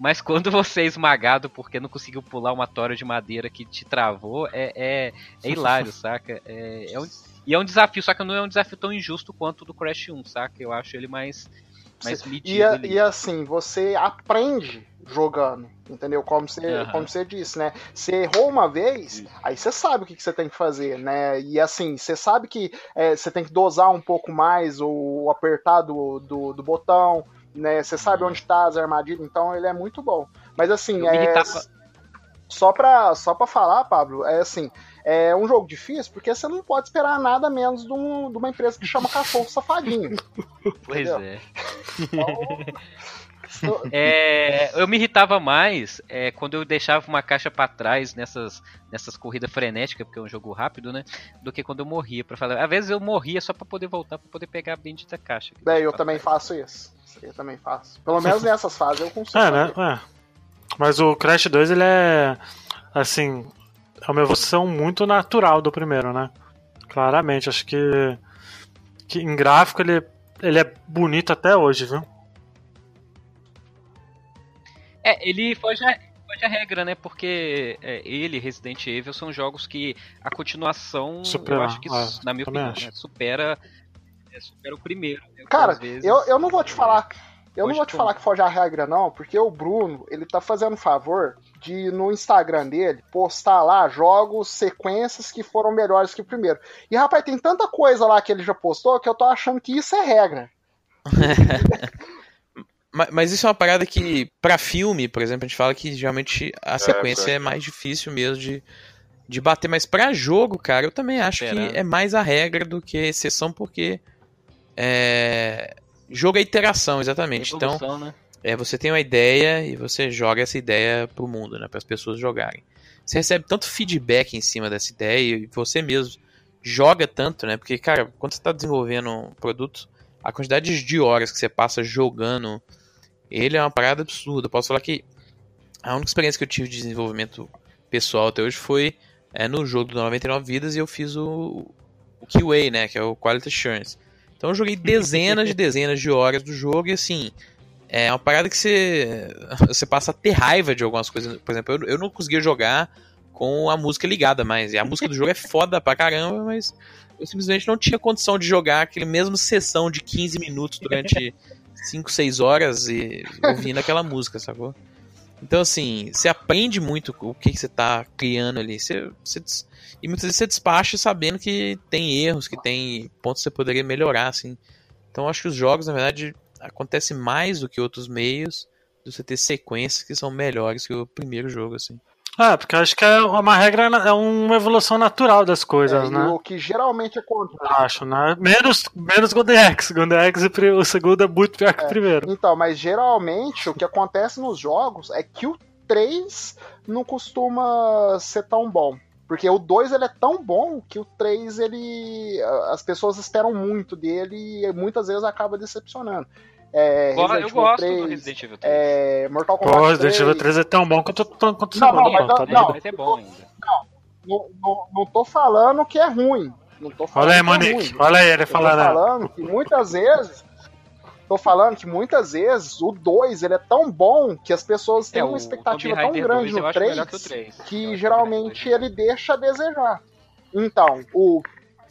Mas quando você é esmagado porque não conseguiu pular uma tora de madeira que te travou, é, é, é hilário, saca? É, é um- e é um desafio, só que não é um desafio tão injusto quanto o do Crash 1, saca? Eu acho ele mais, mais medido.
E,
ali.
e assim, você aprende jogando, entendeu? Como você,
Aham.
como você disse, né? Você errou uma vez, aí você sabe o que, que você tem que fazer, né? E assim, você sabe que é, você tem que dosar um pouco mais o apertar do, do, do botão, né? Você sabe onde tá as armadilhas, então ele é muito bom. Mas assim,
Eu
é, só pra, só pra falar, Pablo, é assim, é um jogo difícil porque você não pode esperar nada menos de, um- de uma empresa que chama Cachorro Safadinho.
Pois
entendeu?
é.
Então,
É, eu me irritava mais é, quando eu deixava uma caixa pra trás nessas, nessas corridas frenéticas, porque é um jogo rápido, né? Do que quando eu morria. Pra falar. Às vezes eu morria só pra poder voltar, pra poder pegar a bendita caixa. deixa
eu também
trás.
faço isso. Isso aí eu também faço. Pelo menos nessas fases eu consigo.
É, né? É. Mas o Crash 2, ele é. Assim. É uma evolução muito natural do primeiro, né? Claramente. Acho que. que em gráfico ele, ele é bonito até hoje, viu?
É, ele foge a, foge a regra, né? Porque é, ele e Resident Evil são jogos que a continuação,
Supera,
eu acho que,
é,
na minha opinião, né, supera, é, supera o primeiro. né?
Cara,
vezes-
eu, eu não vou te falar. Eu não vou te falar que foge a regra, não, porque o Bruno, ele tá fazendo favor de, no Instagram dele, postar lá jogos, sequências que foram melhores que o primeiro. E, rapaz, tem tanta coisa lá que ele já postou que eu tô achando que isso é regra.
Ma- Mas isso é uma parada que, pra filme, por exemplo, a gente fala que geralmente a sequência
pra-
é mais difícil mesmo de, de bater. Mas pra jogo, cara, eu também acho
Esperando.
que é mais a regra do que a exceção, porque é, jogo é iteração, exatamente. Então,
né?
é, você tem uma ideia e você joga essa ideia pro mundo, né, para as pessoas jogarem. Você recebe tanto feedback em cima dessa ideia e você mesmo joga tanto, né? Porque, cara, quando você tá desenvolvendo um produto, a quantidade de horas que você passa jogando ele é uma parada absurda. Eu posso falar que a única experiência que eu tive de desenvolvimento pessoal até hoje foi é, no jogo do 99 Vidas e eu fiz o, o QA, né? Que é o Quality Assurance. Então eu joguei dezenas de dezenas de horas do jogo e assim. É uma parada que você, você passa a ter raiva de algumas coisas. Por exemplo, eu, eu não conseguia jogar com a música ligada mais. E a música do jogo é foda pra caramba, mas eu simplesmente não tinha condição de jogar aquele mesmo sessão de 15 minutos durante 5, 6 horas e ouvindo aquela música, sacou? Então, assim, você aprende muito o que, você tá criando ali. Você, você e muitas vezes você despacha sabendo que tem erros, que tem pontos que você poderia melhorar, assim. Então, acho que os jogos, na verdade, acontece mais do que outros meios de você ter sequências que são melhores que o primeiro jogo, assim.
É, porque eu acho que é uma regra, é uma evolução natural das coisas,
É,
né?
o que geralmente acontece.
Acho, né? Menos, menos. Golden Axe, o segundo é muito pior que o primeiro.
Então, mas geralmente o que acontece nos jogos é que o 3 não costuma ser tão bom. Porque o 2 ele é tão bom que o 3 ele. As pessoas esperam muito dele e muitas vezes acaba decepcionando. É, Resident
eu
Evil
gosto
3,
do Resident Evil 3.
é, Mortal
Pô,
Kombat
Resident
3.
Evil 3 é tão bom quanto, quanto o
Não,
segundo,
não, mas
pô, tá
não,
mas é bom ainda.
Não, não, não tô falando que é ruim. Não tô falando
Olha aí,
é
Monique.
ruim.
Olha aí ele
Eu tô
falando. né?
falando que muitas vezes. Tô falando que muitas vezes o 2 ele é tão bom que as pessoas têm
É,
uma expectativa tão grande
2 eu
no
acho
3
melhor que o 3. Eu
que geralmente ele deixa a desejar. Então, o.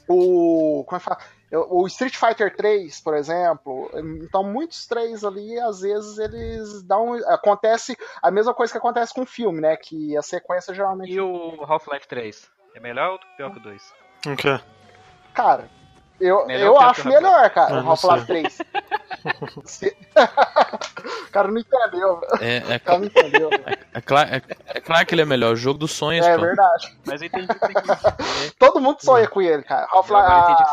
O. Como é que fala? O Street Fighter 3, por exemplo, então muitos 3 ali, às vezes eles dão. Acontece a mesma coisa que acontece com o filme, né? Que a sequência geralmente.
3. E o Half-Life 3? É melhor ou pior que o 2?
O quê?
Cara, eu,
Melhor
eu acho melhor, cara,
Ah,
o
não
Half-Life 3. Se- o cara não entendeu, velho.
É, é,
o cara não entendeu. velho.
é, cla- é- é claro que ele é melhor. O jogo dos sonhos,
É
pô.
verdade.
Mas eu entendi que tem que...
Todo mundo sonha com ele, cara. Half-Life,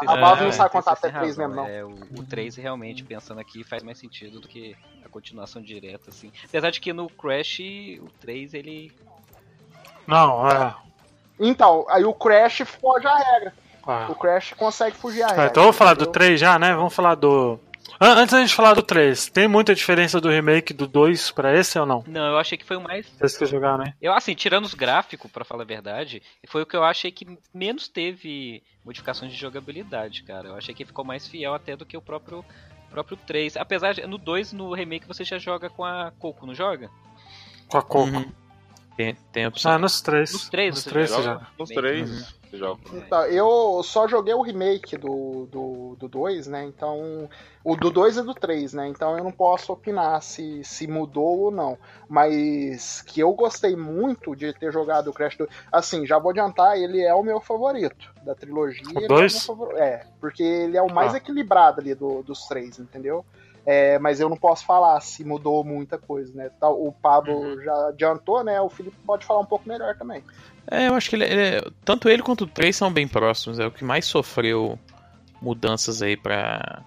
a, a Valve
é,
não sabe contar até
têm
3
razão.
mesmo, não.
É, o, o 3 realmente, pensando aqui, faz mais sentido do que a continuação direta, assim. Apesar de que no Crash, o 3, ele...
Não, é.
Então, aí o Crash foge a regra.
Ah.
O Crash consegue fugir a
É,
regra.
então vamos falar do
entendeu?
3 já, né? Vamos falar do. An- Antes da gente falar do 3, tem muita diferença do remake do 2 pra esse ou não?
Não, eu achei que foi o mais...
Vocês que jogaram, né?
Eu, assim, tirando os gráficos, pra falar a verdade, foi o que eu achei que menos teve modificações de jogabilidade, cara. Eu achei que ficou mais fiel até do que o próprio, próprio 3. Apesar de, no 2, no remake, você já joga com a Coco, não joga?
Com a Coco.
Uhum. Tem, tem a opção.
Ah, nos três.
Nos três,
Nos
você
três
já
você
joga?
já.
Os
Bem,
três
Uhum.
Joga.
Então, eu só joguei o remake do 2, do, do dois, né? Então. O do 2 e do 3, né? Então eu não posso opinar se, se mudou ou não. Mas que eu gostei muito de ter jogado o Crash 2. Assim, já vou adiantar, ele é o meu favorito da trilogia.
O
é
dois?
favor- É, porque ele é o mais
Ah.
equilibrado ali do- dos três, entendeu? É, mas eu não posso falar se mudou muita coisa, né? O Pablo
Uhum.
já adiantou, né? O Felipe pode falar um pouco melhor também.
É, eu acho que ele, ele tanto ele quanto o 3 são bem próximos. É o que mais sofreu mudanças aí pra,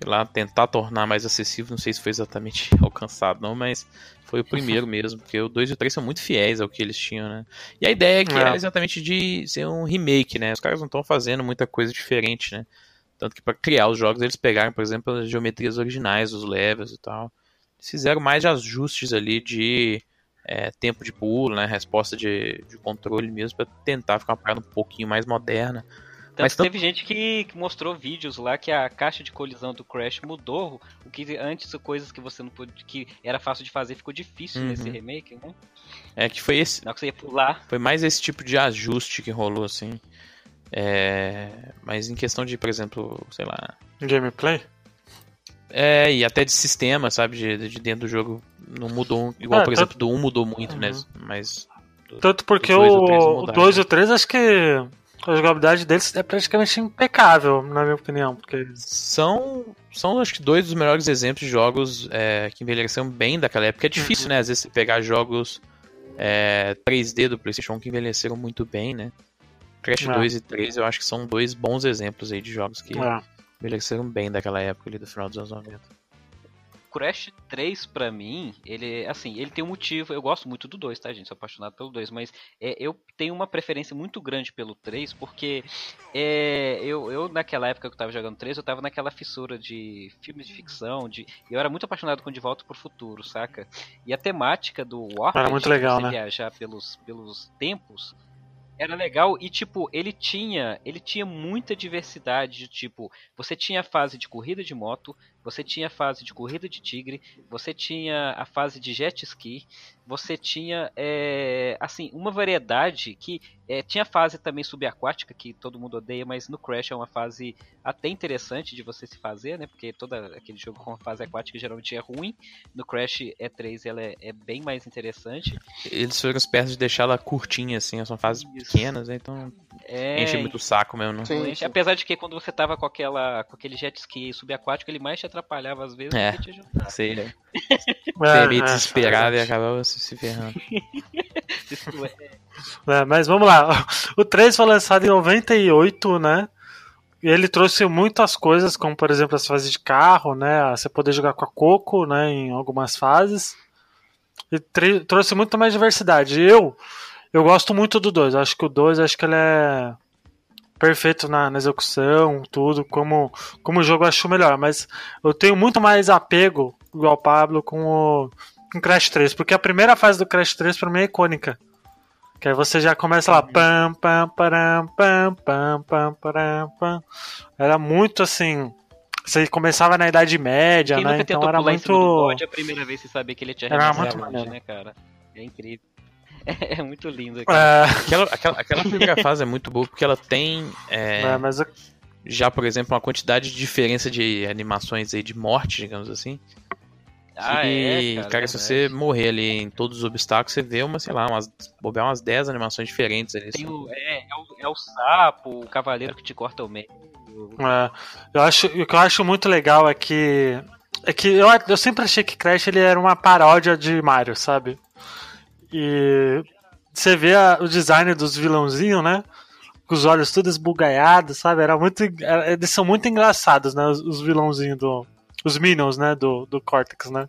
sei lá, tentar tornar mais acessível. Não sei se foi exatamente alcançado, não, mas foi o primeiro mesmo, porque o 2 e o 3 são muito fiéis ao que eles tinham, né? E a ideia é que
É.
é exatamente de ser um remake, né? Os caras não estão fazendo muita coisa diferente, né? Tanto que pra criar os jogos eles pegaram, por exemplo, as geometrias originais dos levels e tal. Eles fizeram mais ajustes ali de é, tempo de pulo, né? Resposta de, de controle mesmo, pra tentar ficar uma parada um pouquinho mais moderna.
Tanto
Mas
que
tanto-
teve gente que, que mostrou vídeos lá que a caixa de colisão do Crash mudou. O que antes coisas que você não podia, que era fácil de fazer ficou difícil
Uhum.
nesse remake, né?
É que foi esse,
hora que você ia pular,
Foi mais esse tipo de ajuste que rolou, assim. É, Mas em questão de, por exemplo, sei lá.
Gameplay?
É, e até de sistema, sabe? De, de dentro do jogo não mudou. Igual,
É,
por
tanto-
exemplo, do 1 mudou muito, né?
Uhum.
Mas.
Tanto porque
e o três
o, o
mudaram,
2 e
né?
o 3 acho que a jogabilidade deles é praticamente impecável, na minha opinião. Porque
São, são, acho que, dois dos melhores exemplos de jogos é, que envelheceram bem daquela época. É difícil, né? Às vezes você pegar jogos é, 3D do PlayStation 1 que envelheceram muito bem, né? Crash
É.
2 e 3 eu acho que são dois bons exemplos aí de jogos que
é,
envelheceram bem daquela época ali do final dos anos 90.
Crash 3, pra mim, ele, assim, ele tem um motivo. Eu gosto muito do 2, tá, gente? Sou apaixonado pelo 2, mas é, eu tenho uma preferência muito grande pelo 3, porque é, eu, eu, naquela época que eu tava jogando 3, eu tava naquela fissura de filmes de ficção, de, eu era muito apaixonado com De Volta pro Futuro, saca? E a temática do Warped,
Era muito legal,
você
né?
viajar pelos, pelos tempos, era legal e tipo, ele tinha, ele tinha muita diversidade de tipo, você tinha a fase de corrida de moto, você tinha a fase de corrida de tigre, você tinha a fase de jet ski, você tinha é, assim uma variedade que é, tinha a fase também subaquática que todo mundo odeia, mas no Crash é uma fase até interessante de você se fazer, né? Porque todo aquele jogo com a fase aquática geralmente é ruim. No Crash E3 ela é, é bem mais interessante.
Eles foram espertos de deixar ela curtinha, assim, são fases
Isso.
pequenas, né? Então
É,
enche muito o saco mesmo, né?
Sim.
Apesar de que quando você tava com aquela com aquele jet ski subaquático, ele mais te atrapalhava às vezes
É.
te ajudava.
Você, você
é,
é meio
é,
desesperado e acabava se, ferrando.
Isso é-
É, mas vamos lá. O 3 foi lançado em 98, né? E ele trouxe muitas coisas, como por exemplo as fases de carro, né? Você poder jogar com a Coco, né? Em algumas fases. E trouxe muito mais diversidade. Eu, eu gosto muito do 2. Acho que o 2, acho que ele é perfeito na, na execução, tudo. Como, como jogo eu acho melhor. Mas eu tenho muito mais apego, igual o Pablo, com o com Crash 3. Porque a primeira fase do Crash 3 pra mim é icônica. Que aí você já começa lá. Pam, pam, param, pam, pam, pam, param, pam. Era muito assim. Você começava na Idade Média,
Quem
né? Então era muito.
bode a primeira vez você sabia que ele tinha
Era muito maneiro.
né, cara? É incrível. É muito lindo.
É,
Aquela, aquela, aquela primeira fase é muito boa porque ela tem é,
mas eu-
já, por exemplo, uma quantidade de diferença de animações aí de morte, digamos assim.
Ah,
e,
é,
cara,
cara,
se você morrer ali em todos os obstáculos, você vê uma, sei lá, umas, bobear umas 10 animações diferentes ali.
Tem o, é, é, o, é o sapo, o cavaleiro que te corta o meio.
É, eu acho, o que eu acho muito legal é que. É que eu, eu sempre achei que Crash ele era uma paródia de Mario, sabe? E você vê a- o design dos vilãozinhos, né? Com os olhos todos esbugalhados, sabe? Era muito, era- eles são muito engraçados, né? Os, os vilãozinhos do. Os Minions, né? Do, do Cortex, né?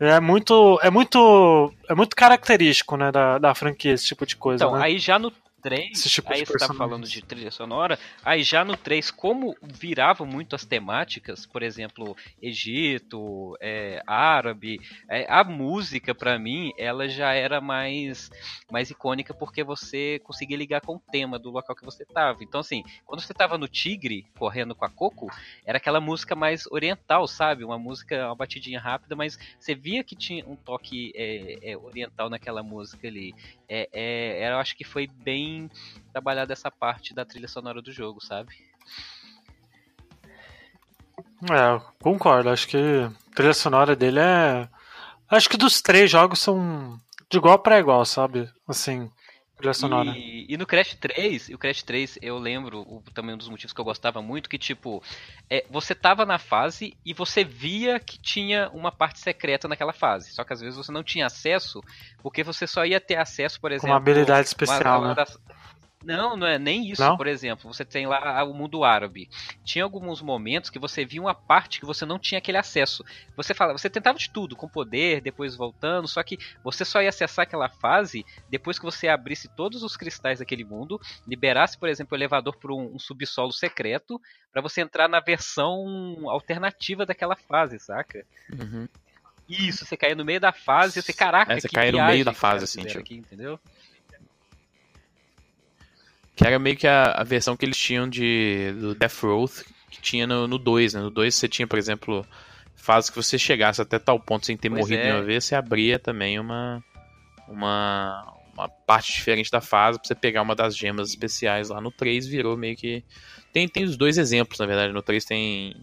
É muito. É muito. É muito característico, né? Da, da franquia, esse tipo de coisa.
Então,
né?
aí já no 3,
Esse tipo
aí você
personagens.
falando de trilha sonora, aí já no 3, como viravam muito as temáticas, por exemplo, Egito, é, árabe, é, a música pra mim, ela já era mais, mais icônica porque você conseguia ligar com o tema do local que você tava. Então assim, quando você tava no Tigre, correndo com a Coco, era aquela música mais oriental, sabe? Uma música, uma batidinha rápida, mas você via que tinha um toque é, é, oriental naquela música ali. É, é, eu acho que foi bem trabalhada essa parte da trilha sonora do jogo, sabe?
É, concordo. Acho que a trilha sonora dele é. Acho que dos três jogos são de igual pra igual, sabe? Assim, trilha sonora.
E, e no Crash 3, e o Crash 3 eu lembro o, também um dos motivos que eu gostava muito, que tipo, é, você tava na fase e você via que tinha uma parte secreta naquela fase. Só que às vezes você não tinha acesso, porque você só ia ter acesso, por
Com
exemplo.
uma habilidade
uma-
especial,
uma
né?
das- Não, não é nem isso.
Não?
Por exemplo, você tem lá o mundo árabe. Tinha alguns momentos que você via uma parte que você não tinha aquele acesso. Você fala, você tentava de tudo, com poder, depois voltando, só que você só ia acessar aquela fase depois que você abrisse todos os cristais daquele mundo, liberasse, por exemplo, o elevador para um, um subsolo secreto, para você entrar na versão alternativa daquela fase, saca?
Uhum.
Isso, você caía no meio da fase, e você, caraca,
É, você
que
caía no meio da fase, assim, tipo.
aqui, entendeu?
Que era meio que a, a versão que eles tinham de do Death Row que tinha no, no 2, né? No 2 você tinha, por exemplo, fase que você chegasse até tal ponto sem ter
Pois
morrido
é.
nenhuma vez, você abria também uma, uma, uma parte diferente da fase pra você pegar uma das gemas especiais lá. No 3 virou meio que. Tem, tem os dois exemplos, na verdade. No 3 tem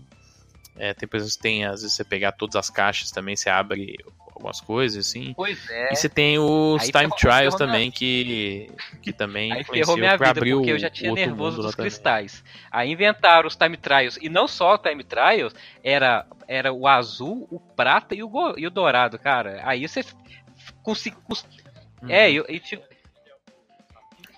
É, depois tem, às vezes, você pegar todas as caixas também, você abre algumas coisas, assim.
Pois é.
E você tem os
Aí
Time Trials também, que, que também
Aí ferrou minha vida,
abrir
porque eu já tinha nervoso dos
também.
cristais. Aí inventaram os time trials. E não só o time trials, era, era o azul, o prata e o, e o dourado, cara. Aí você conseguiu.
Uhum.
É, eu, eu tive-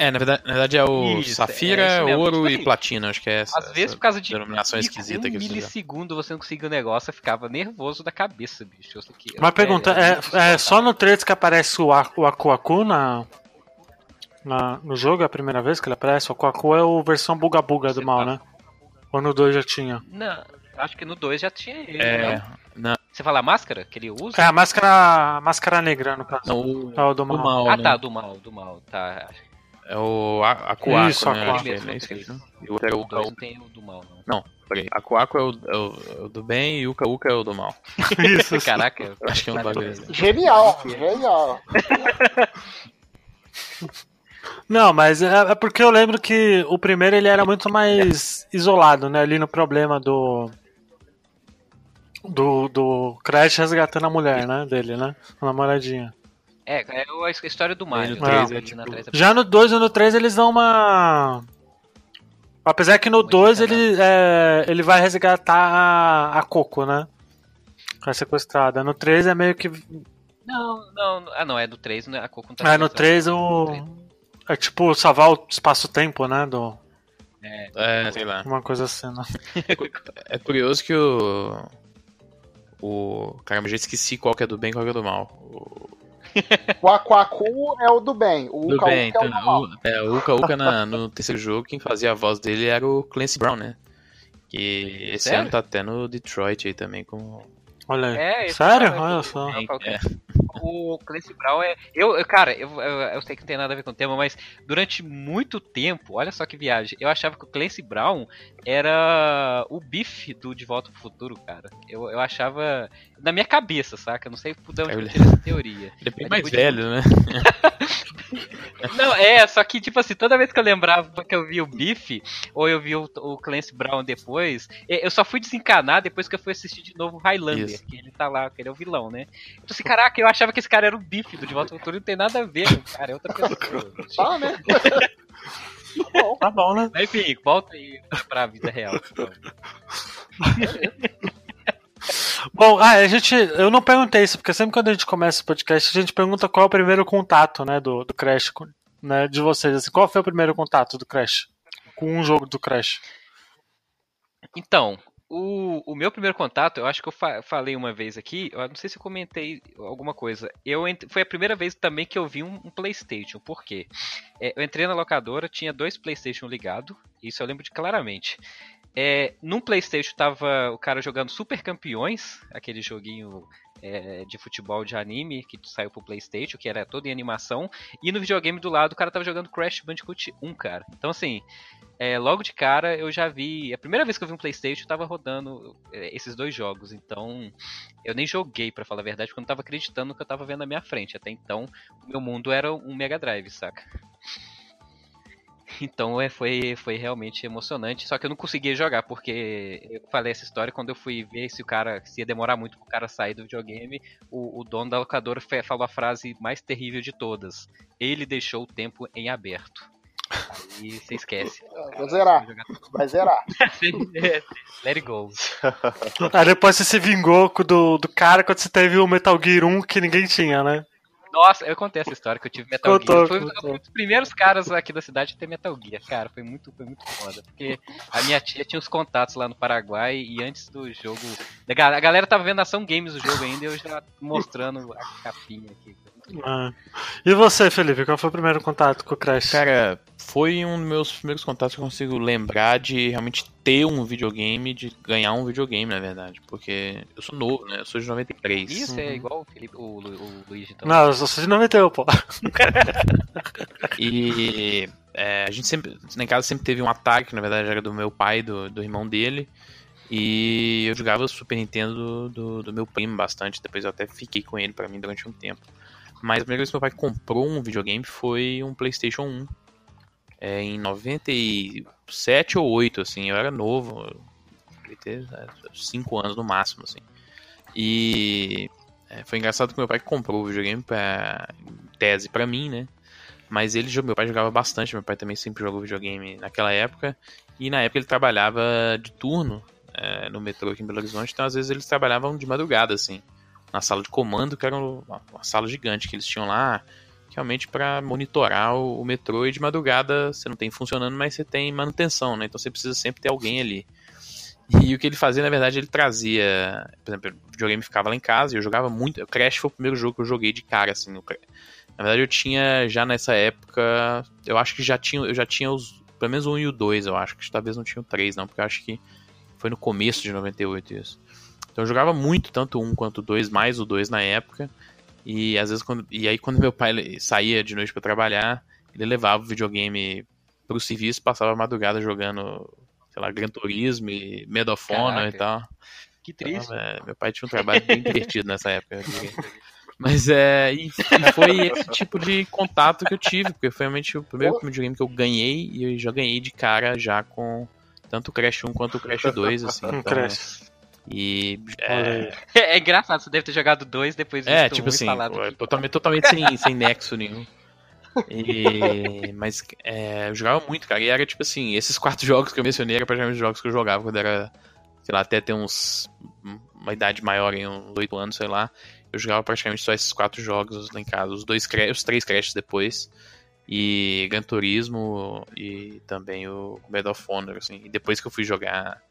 É, na verdade, na verdade é o
Isso, é
Safira,
mesmo.
ouro
Tipo
e
assim,
platina, acho que é essa.
às vezes
essa
por causa de
denominação
um
esquisita que eles fizeram.
milissegundo você não conseguia o negócio, eu ficava nervoso da cabeça, bicho. Eu sei que-
Uma pergunta, é, é só no 3 que aparece o, A- o Aku Aku na, na- no jogo, é a primeira vez que ele aparece? O Aku Aku é o versão Buga Buga do mal,
tá-
né? Ou no 2 já tinha?
Não, acho que no 2 já tinha ele.
É,
não?
não,
Você fala a máscara que ele usa?
É, a máscara, a máscara negra, no caso.
não, o,
É o do mal.
mal,
ah,
né?
tá, do mal, do mal, tá.
É o A- Akuako,
Isso,
né? Que é, né? E o outro é o
O
Uka
2
Uka.
não tem o do mal, não.
Não, peraí. Akuako é o, é o- é o do bem e o Uka Uka é o do mal.
Isso.
Caraca,
Acho que é um bagulho assim.
Genial, genial.
Não, mas é, é porque eu lembro que o primeiro ele era muito mais isolado, né? Ali no problema do. Do, do Crash resgatando a mulher, né? Dele, né? A namoradinha.
É, é a história do Mario.
no
né?
três
é
Indo
tipo-
da-
Já no 2 e no 3 eles dão uma. Apesar que no
Muito
2
enganado.
ele, é, ele vai resgatar a, a Coco, né? É sequestrada. No 3 é meio que.
Não, não, ah não, é do 3, né? A Coco não tá
É, no
sequestrando.
3 o. É tipo salvar o espaço-tempo, né? Do,
É, sei lá.
uma coisa assim, né?
É curioso que o. O. Caramba, eu já esqueci qual que é do bem e qual que é do mal. O,
O Aquacu é o do bem. O
do
Uka
bem,
Uka é o
então,
do mal.
o, é, o Uka Uka na- no terceiro jogo, quem fazia a voz dele era o Clancy Brown, né? Que esse
Sério?
ano tá até no Detroit aí também com.
Olha aí.
É,
Sério?
é
Olha só.
É,
O Clancy Brown é. Eu, cara, eu, eu, eu sei que não tem nada a ver com o tema, mas durante muito tempo, olha só que viagem, eu achava que o Clancy Brown era o bife do De Volta pro Futuro, cara. Eu, eu achava. Na minha cabeça, saca? Eu não sei de onde
É,
eu tirei essa teoria.
Ele é bem mais velho, né?
Não, é, só que, tipo assim, toda vez que eu lembrava que eu vi o Biff, ou eu vi o, o Clancy Brown depois, eu só fui desencanar depois que eu fui assistir de novo o Highlander,
Isso.
que ele tá lá, que ele é o vilão, né? Então assim, caraca, eu achava que esse cara era o Biff do De Volta ao Futuro, não tem nada a ver, cara, é outra pessoa.
Tá, né? Bom,
Tá bom, né?
Mas enfim, volta aí pra vida real.
Bom, ah, a gente. Eu não perguntei isso, porque sempre quando a gente começa o podcast, a gente pergunta qual é o primeiro contato, né, do, do Crash, né, de vocês. Assim, qual foi o primeiro contato do Crash? Com um jogo do Crash.
Então, o, o meu primeiro contato, eu acho que eu fa- falei uma vez aqui, eu não sei se eu comentei alguma coisa. Eu foi a primeira vez também que eu vi um, um PlayStation. Por quê? É, eu entrei na locadora, tinha dois PlayStation ligados, isso eu lembro de claramente. É, num PlayStation tava o cara jogando Super Campeões, aquele joguinho é, de futebol de anime que saiu pro PlayStation, que era todo em animação, e no videogame do lado o cara tava jogando Crash Bandicoot 1, cara. Então assim, é, logo de cara eu já vi. A primeira vez que eu vi um PlayStation tava rodando é, esses dois jogos. Então eu nem joguei, pra falar a verdade, porque eu não tava acreditando no que eu tava vendo na minha frente. Até então o meu mundo era um Mega Drive, saca? Então é, foi, foi realmente emocionante. Só que eu não conseguia jogar, porque eu falei essa história quando eu fui ver se o cara se ia demorar muito pro cara sair do videogame. O, o dono da locadora fe- falou a frase mais terrível de todas. Ele deixou o tempo em aberto. Aí você esquece.
Vou zerar. Vai zerar.
Let it go.
Aí depois você se vingou do, do cara quando você teve o Metal Gear 1 que ninguém tinha, né?
Nossa, eu contei essa história que eu tive Metal
Contou,
Gear. Foi
contou.
um dos primeiros caras aqui da cidade a ter Metal Gear, cara. Foi muito, foi muito foda. Porque a minha tia tinha os contatos lá no Paraguai e antes do jogo. A ga- a galera tava vendo ação games do jogo ainda e eu já mostrando a capinha aqui.
Ah. E você, Felipe, qual foi o primeiro contato com o Crash?
Cara, foi um dos meus primeiros contatos que eu consigo lembrar de realmente ter um videogame, de ganhar um videogame, na verdade. Porque eu sou novo, né? Eu sou de 93.
Isso é
Uhum.
igual o, Felipe, o, Lu- o Luigi, então.
Não, eu sou de 91, pô.
E é, a gente sempre, em casa sempre teve um Atari, que na verdade era do meu pai, do, do irmão dele. E eu jogava Super Nintendo do, do, do meu primo bastante. Depois eu até fiquei com ele pra mim durante um tempo. Mas a primeira vez que meu pai comprou um videogame foi um PlayStation 1. É, em 97 ou 8, assim, eu era novo. Eu ter 5 anos no máximo, assim. E é, foi engraçado que meu pai comprou o videogame pra, tese pra mim, né? Mas ele, meu pai jogava bastante, meu pai também sempre jogou videogame naquela época. E na época ele trabalhava de turno é, no metrô aqui em Belo Horizonte, então às vezes eles trabalhavam de madrugada, assim, na sala de comando, que era uma, sala gigante que eles tinham lá, realmente para monitorar o, o, metrô e de madrugada você não tem funcionando, mas você tem manutenção, né? Então você precisa sempre ter alguém ali. E o que ele fazia, na verdade, ele trazia. Por exemplo, o videogame ficava lá em casa e eu jogava muito. O Crash foi o primeiro jogo que eu joguei de cara, assim. No... Na verdade, eu tinha já nessa época. Eu acho que já tinha. Eu já tinha os. Pelo menos 1 e o 2, eu acho. Que talvez não tinha o 3, não, porque eu acho que foi no começo de 98 isso. Então eu jogava muito, tanto 1 quanto 2, mais o 2 na época. E às vezes quando. E aí quando meu pai saía de noite para trabalhar, ele levava o videogame pro serviço, passava a madrugada jogando sei lá, Gran Turismo e Medal of Honor e tal.
Que triste.
Então, é, meu pai tinha um trabalho bem divertido nessa época. Mas é. E, e, foi esse tipo de contato que eu tive, porque foi realmente o primeiro videogame que eu ganhei e eu já ganhei de cara já com tanto o Crash 1 quanto o Crash 2, assim. Então,
Crash.
E. É...
é, engraçado, você deve ter jogado dois depois
É, tipo assim, totalmente, totalmente sem, sem nexo nenhum. E, mas é, eu jogava muito, cara. E era tipo assim, esses quatro jogos que eu mencionei eram praticamente os jogos que eu jogava quando era, sei lá, até ter uns. uma idade maior, em uns 8 anos, sei lá. Eu jogava praticamente só esses quatro jogos lá em casa. Os, dois, os três crashes depois. E Gran Turismo e também o Medal of Honor, assim. E depois que eu fui jogar.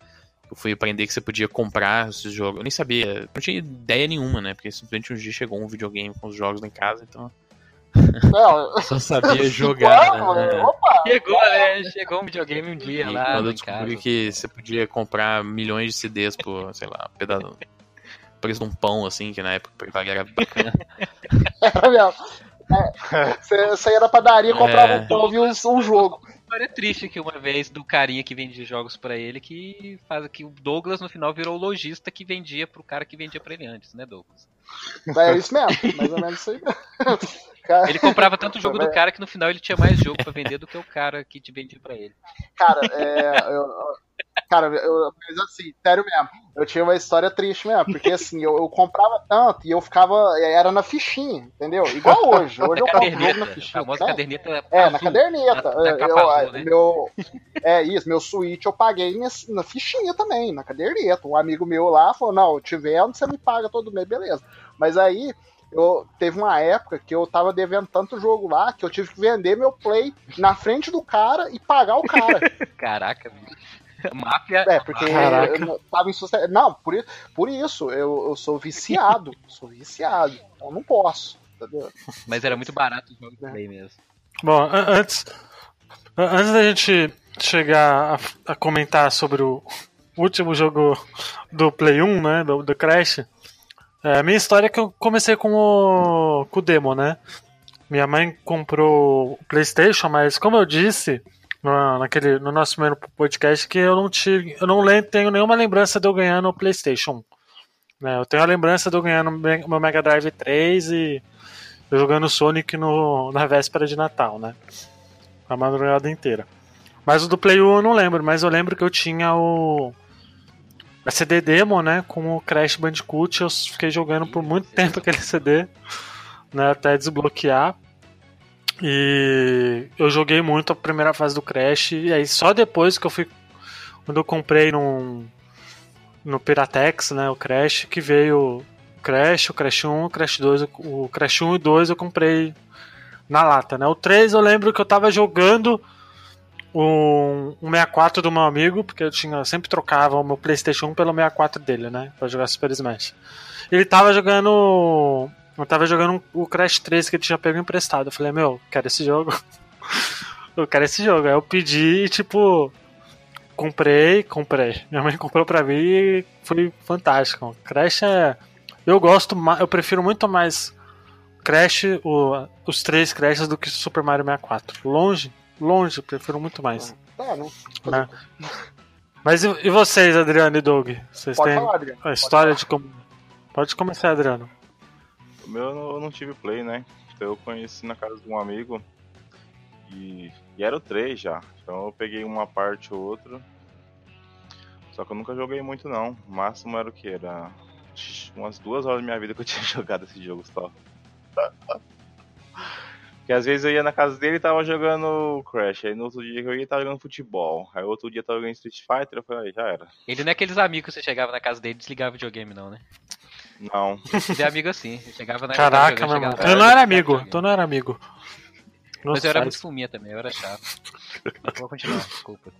Eu fui aprender que você podia comprar esses jogos. Eu nem sabia, não tinha ideia nenhuma, né? Porque simplesmente um dia chegou um videogame com os jogos lá em casa, então
não,
Só sabia jogar. né?
Opa,
chegou, né? Chegou um videogame um dia
e
lá.
Quando eu descobri que você podia comprar milhões de CDs por, sei lá, pedaço. Preço de um pão, assim, que na época era bacana.
Era mesmo. É, você, você ia na padaria, comprava
É.
um pão e viu um, um jogo.
História triste que uma vez do carinha que vendia jogos pra ele que faz que o Douglas no final virou o lojista que vendia pro cara que vendia pra ele antes, né, Douglas?
É isso mesmo, mais ou menos isso aí. Cara,
Ele comprava tanto jogo do cara que no final ele tinha mais jogo pra vender do que o cara que te vendia pra ele.
Cara, é, eu, cara, eu, mas assim, sério mesmo, eu tinha uma história triste mesmo, porque assim, eu, eu comprava tanto e eu ficava, era na fichinha, entendeu? Igual hoje, hoje eu compro jogo na fichinha.
famosa
né?
caderneta
É,
azul.
na caderneta.
da
Eu-
capa
eu-
azul, né?
meu, é isso, meu Switch eu paguei na, na fichinha também, na caderneta. Um amigo meu lá falou: não, eu te vendo, você me paga todo mês, beleza. Mas aí. Eu, teve uma época que eu tava devendo tanto jogo lá que eu tive que vender meu play na frente do cara e pagar o cara.
Caraca, bicho. Máfia.
É, porque
Caraca.
eu não- tava insustentável. Não, por isso, por isso eu, eu sou viciado. sou viciado. Eu não posso. Entendeu?
Mas era muito barato os jogos
É.
do Play mesmo.
Bom, an- antes, an- antes da gente chegar a, a comentar sobre o último jogo do Play 1, né, do, do Crash, é, a minha história é que eu comecei com o, com o demo, né? Minha mãe comprou o PlayStation, mas como eu disse no, naquele, no nosso primeiro podcast, que eu não, tive, eu não tenho nenhuma lembrança de eu ganhar no PlayStation 1. Né? Eu tenho a lembrança de eu ganhar no Me- meu Mega Drive 3 e jogando Sonic no, na véspera de Natal, né? A madrugada inteira. Mas o do Play 1 eu não lembro, mas eu lembro que eu tinha o. A CD demo, né? Com o Crash Bandicoot. Eu fiquei jogando por muito tempo aquele CD, né? Até desbloquear. E eu joguei muito a primeira fase do Crash. E aí só depois que eu fui. Quando eu comprei num. No Piratex, né? O Crash, que veio o Crash, o Crash 1, o Crash 2. O Crash 1 e 2 eu comprei na lata, né? O 3 eu lembro que eu tava jogando um, um 64 do meu amigo, porque eu tinha eu sempre trocava o meu PlayStation 1 pelo 64 dele, né? Pra jogar Super Smash. Ele tava jogando. Eu tava jogando o Crash 3 que ele tinha pego emprestado. Eu falei, meu, quero esse jogo. eu quero esse jogo. Aí eu pedi e, tipo. Comprei, comprei. Minha mãe comprou pra mim e foi fantástico. Crash é. Eu gosto. Eu prefiro muito mais Crash, o- os três Crashes do que Super Mario 64. Longe, longe, prefiro muito mais.
Tá, não.
Né? Mas e, e vocês, Adriano e Doug? Vocês
Pode
têm
falar, Adriano.
a história de como. Pode começar, Adriano.
O meu eu não- eu não tive play, né? Então eu conheci na casa de um amigo e, e era o 3 já. Então eu peguei uma parte ou outra. Só que eu nunca joguei muito não. O máximo era o que? Era umas duas horas da minha vida que eu tinha jogado esse jogo só. Porque às vezes eu ia na casa dele e tava jogando Crash. Aí no outro dia que eu ia tava jogando futebol. Aí outro dia tava jogando Street Fighter, eu falei, aí já era.
Ele não é aqueles amigos que você chegava na casa dele e desligava o videogame, não, né?
Não.
Ele é amigo assim. Ele chegava na
Caraca,
casa do
meu irmão. Eu não era
"Ah,
amigo.
videogame."
Tu não era amigo.
Mas
Nossa,
eu era muito fuminha também, eu era chato. Mas Vou continuar, desculpa.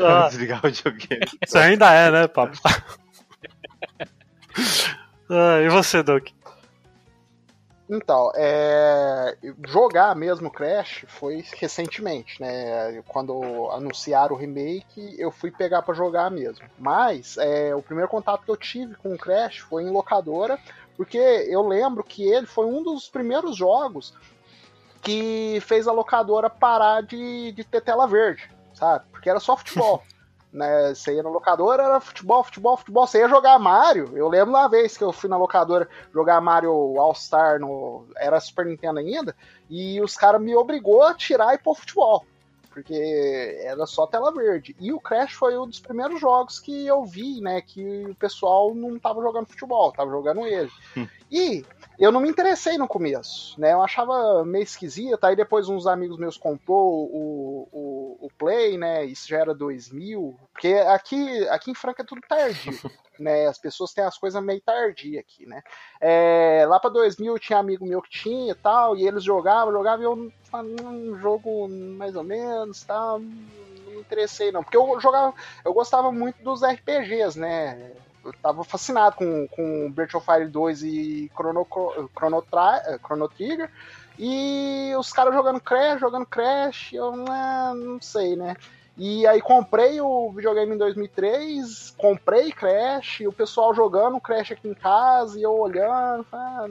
Ah,
Desligar o videogame.
Você ainda é, né, papo? Ah, e você, Doug?
Então, é, jogar mesmo Crash foi recentemente, né? Quando anunciaram o remake, eu fui pegar pra jogar mesmo. Mas é, o primeiro contato que eu tive com o Crash foi em locadora, porque eu lembro que ele foi um dos primeiros jogos que fez a locadora parar de, de ter tela verde, sabe? Porque era só futebol. né? Você ia na locadora, era futebol, futebol, futebol. Você ia jogar Mario. Eu lembro uma vez que eu fui na locadora jogar Mario All-Star no. Era Super Nintendo ainda, e os caras me obrigou a tirar e pôr futebol. Porque era só tela verde. E o Crash foi um dos primeiros jogos que eu vi, né? Que o pessoal não tava jogando futebol, tava jogando ele. E eu não me interessei no começo, né? Eu achava meio esquisito. Aí depois uns amigos meus comprou o, o, o Play, né? Isso já era 2000. Porque aqui, aqui em Franca é tudo tardio, né? As pessoas têm as coisas meio tardia aqui, né? É, lá pra 2000 tinha amigo meu que tinha e tal, e eles jogavam, jogavam e eu um jogo mais ou menos, tal. Não me interessei não, porque eu jogava, eu gostava muito dos RPGs, né? Eu tava fascinado com, com Breath of Fire 2 e Chrono, Chrono, Tra- Chrono Trigger. E os caras jogando Crash, jogando Crash, eu ah, não sei, né? E aí comprei o videogame em 2003, comprei Crash, o pessoal jogando Crash aqui em casa, e eu olhando, ah,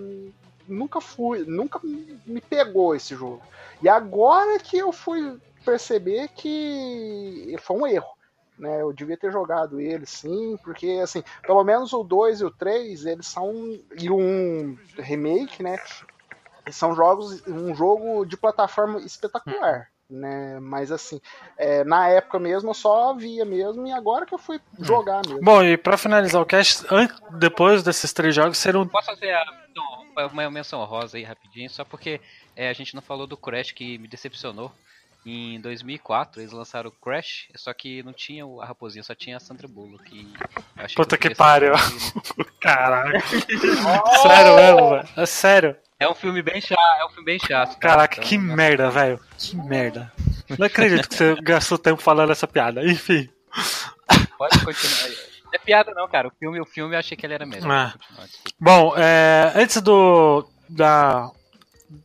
nunca fui, nunca me pegou esse jogo. E agora que eu fui perceber que foi um erro. Né, eu devia ter jogado ele sim, porque assim, pelo menos o 2 e o 3, eles são. E 1 remake, né? São jogos, um jogo de plataforma espetacular. Né? Mas assim, é, na época mesmo eu só via mesmo, e agora que eu fui jogar mesmo.
Bom, e pra finalizar o cast, depois desses três jogos, serão.
Posso fazer a, não, uma menção rosa aí rapidinho, só porque é, a gente não falou do Crash que me decepcionou. Em 2004 eles lançaram o Crash, só que não tinha a raposinha, só tinha a Sandra Bullock. e achei
Puta que
ser
pariu. Caraca. sério mesmo, velho. É sério.
É um filme bem chato, é um filme bem chato.
Caraca,
Então,
que
não-
merda, velho. Que merda. Não acredito que você gastou tempo falando essa piada. Enfim.
Pode continuar. aí. Não é piada não, cara. O filme, o filme eu achei que ele era melhor.
Ah. Bom, é, antes do. Da,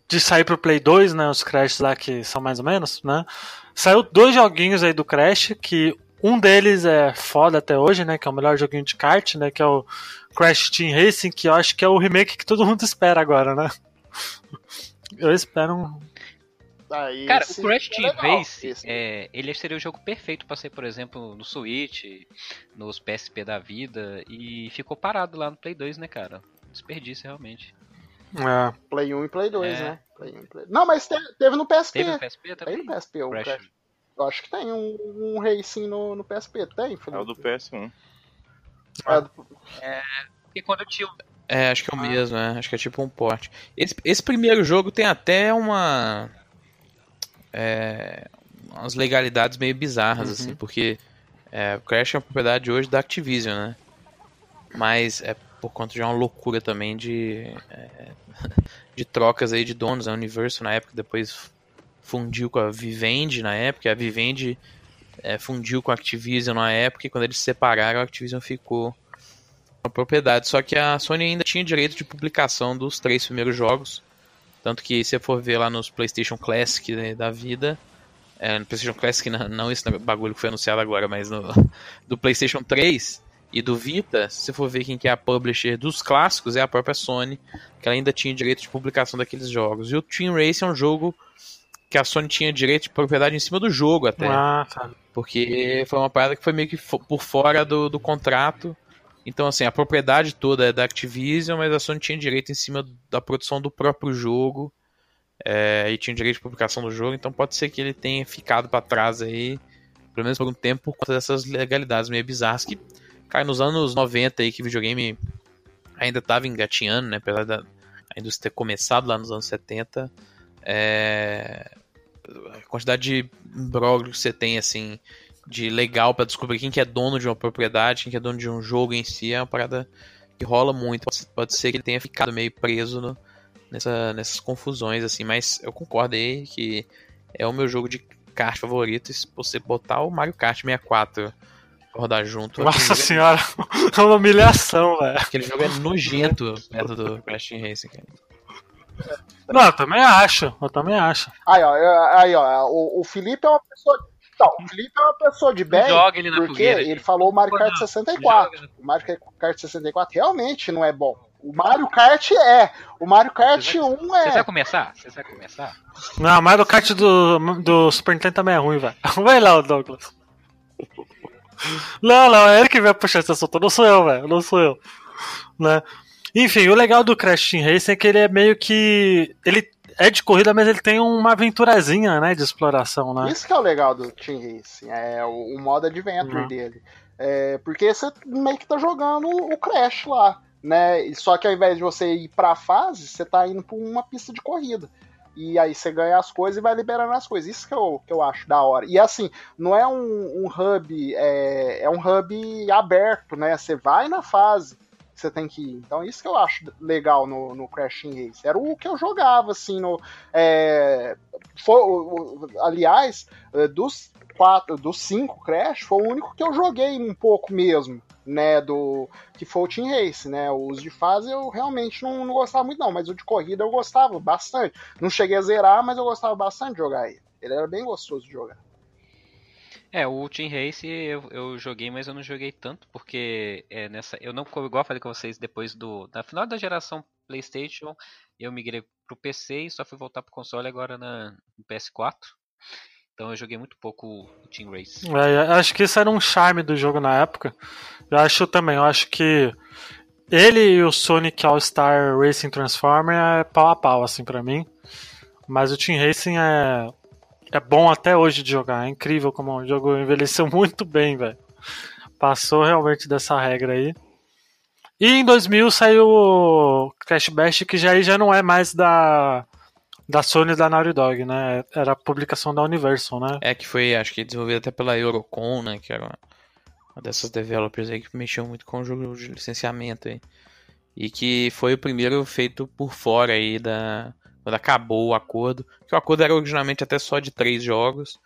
de sair pro Play 2, né? Os Crash lá que são mais ou menos, né? Saiu dois joguinhos aí do Crash, que um deles é foda até hoje, né? Que é o melhor joguinho de kart, né? Que é o Crash Team Racing, que eu acho que é o remake que todo mundo espera agora, né? Eu espero um.
Aí,
Cara, o Crash
é
Team Race,
esse.
é, ele seria o jogo perfeito pra ser, por exemplo, no Switch, nos PSP da vida, e ficou parado lá no Play 2, né, cara? Desperdício, realmente.
É,
Play 1 e Play 2,
É.
né? Play 1 e Play... Não, mas te- teve no PSP.
Teve no PSP também?
no PSP o
Crash.
Crash. Eu acho que tem um, um racing no, no PSP. Tem,
É o
Felipe?
do PS1.
É, do-
Porque quando eu tinha
É, acho que é o mesmo, é. Acho que é tipo um porte. Esse, esse primeiro jogo tem até uma. É, umas legalidades meio bizarras,
Uhum.
assim, porque é, o Crash é uma propriedade hoje da Activision, né? Mas é por conta de uma loucura também de. é, de trocas aí de donos. A Universal na época depois fundiu com a Vivendi na época. A Vivendi é, fundiu com a Activision na época e quando eles se separaram, a Activision ficou uma propriedade. Só que a Sony ainda tinha direito de publicação dos três primeiros jogos. Tanto que se você for ver lá nos PlayStation Classic né, da vida, é, no PlayStation Classic, não, não esse bagulho que foi anunciado agora, mas no, do PlayStation 3 e do Vita, se você for ver quem que é a publisher dos clássicos, é a própria Sony, que ela ainda tinha direito de publicação daqueles jogos. E o Team Race é um jogo que a Sony tinha direito de propriedade em cima do jogo até.
ah, tá.
Porque foi uma parada que foi meio que por fora do, do contrato. Então, assim, a propriedade toda é da Activision, mas a Sony tinha direito em cima da produção do próprio jogo. é, e tinha direito de publicação do jogo, então pode ser que ele tenha ficado pra trás aí, pelo menos por um tempo, por conta dessas legalidades meio bizarras que Cara, nos anos 90 aí que videogame ainda tava engatinhando, né? Apesar da a indústria ter começado lá nos anos 70, é... a quantidade de imbróglio que você tem, assim, de legal pra descobrir quem que é dono de uma propriedade, quem que é dono de um jogo em si, é uma parada que rola muito. Pode, pode ser que ele tenha ficado meio preso no- nessa, nessas confusões, assim, mas eu concordo aí que é o meu jogo de kart favorito. E se você botar o Mario Kart 64 pra rodar junto,
Nossa
é-
senhora, é uma humilhação, velho.
aquele jogo é nojento perto do Crash Racing, cara.
Não, eu também acho, eu também acho.
Aí, ó, aí, ó, o, o Felipe é uma pessoa. Não, o Felipe é uma pessoa de bem.
Joga ele na
porque
fogueira,
ele
gente.
falou o Mario Kart
Não,
64.
joga.
O Mario Kart 64 realmente não é bom. O Mario Kart é. O Mario Kart
Você vai-
1
Você vai
é.
começar? Você vai começar?
Não, o kart do, do Super Nintendo também é ruim, velho. Vai lá, o Douglas. Não, não, é ele que vai puxar esse assunto, não sou eu, velho, não sou eu. Né? Enfim, o legal do Crash Team Racing é que ele é meio que. Ele é de corrida, mas ele tem uma aventurazinha, né, de exploração, né?
Isso que é o legal do Team Racing, é o, o modo adventure
Uhum.
dele. É, porque você meio que tá jogando o Crash lá, né? Só que ao invés de você ir pra fase, você tá indo pra uma pista de corrida. E aí você ganha as coisas e vai liberando as coisas. Isso que eu, que eu acho da hora. E assim, não é um, um hub, é, é um hub aberto, né? Você vai na fase você tem que ir. Então isso que eu acho legal no, no Crash Team Race. Era o que eu jogava, assim, no. é, foi, aliás, eh, dos quatro, dos cinco Crash, foi o único que eu joguei um pouco mesmo, né, do que foi o Team Race, né, os de fase eu realmente não, não gostava muito não, mas o de corrida eu gostava bastante, não cheguei a zerar, mas eu gostava bastante de jogar ele, ele era bem gostoso de jogar.
É, o Team Race eu, eu joguei, mas eu não joguei tanto, porque é, nessa. Eu não, igual falei com vocês, depois do. Na final da geração Playstation, eu migrei pro PC e só fui voltar pro console agora na, no PS4. Então eu joguei muito pouco o Team Race.
É, acho que isso era um charme do jogo na época. Eu acho também, eu acho que ele e o Sonic All-Star Racing Transformer é pau a pau, assim, pra mim. Mas o Team Racing é, é bom até hoje de jogar. É incrível como o jogo envelheceu muito bem, velho. Passou realmente dessa regra aí. E em 2000 saiu o Crash Bash, que já, já não é mais da, da Sony da Naughty Dog, né? Era a publicação da Universal, né?
É que foi, acho que desenvolvido até pela Eurocon, né? Que era uma, uma dessas developers aí que mexeu muito com o jogo de licenciamento aí. E que foi o primeiro feito por fora aí da. Quando acabou o acordo. Que o acordo era originalmente até só de três jogos.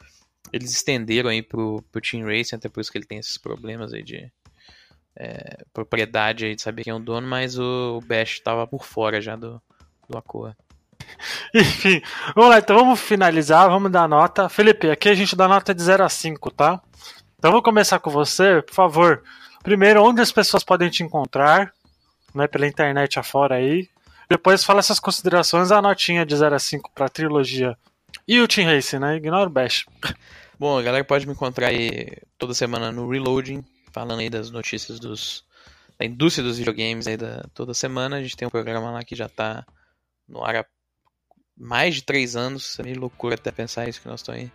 Eles estenderam aí pro, pro Team Racing, até por isso que ele tem esses problemas aí de é, propriedade aí de saber quem é o dono, mas o, o Bash tava por fora já do, do acordo.
Enfim, vamos lá, então vamos finalizar, vamos dar nota. Felipe, aqui a gente dá nota de 0 a 5, tá? Então vou começar com você, por favor. Primeiro, onde as pessoas podem te encontrar, né, pela internet afora aí. Depois fala essas considerações, a notinha de 0 a 5 pra trilogia. E o Team Racing, né? Ignora o Bash.
Bom, a galera pode me encontrar aí toda semana no Reloading, falando aí das notícias dos, da indústria dos videogames aí da, toda semana. A gente tem um programa lá que já tá no ar há mais de três anos. É meio loucura até pensar isso, que nós estamos aí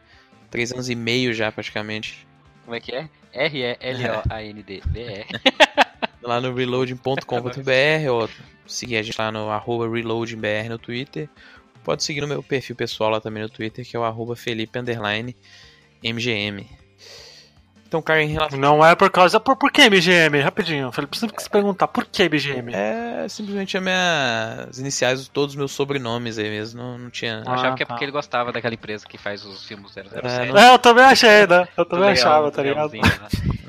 três anos e meio já praticamente.
Como é que é? R-E-L-O-A-N-D-B-R.
Lá no reloading.com.br ou seguir a gente lá no arroba reloadingbr no Twitter. Pode seguir no meu perfil pessoal lá também no Twitter, que é o arroba Felipe underline MGM. Então, cara, em relação
Não é por causa. Por, por que MGM? Rapidinho, Felipe, sempre se perguntar por que MGM?
É simplesmente a minha... as iniciais de todos os meus sobrenomes aí mesmo. Não, não tinha.
Eu achava
Ah,
que é
tá.
porque ele gostava daquela empresa que faz os filmes 007.
É, não-
É, eu também achei, né? Eu também achava, tá ligado?
né?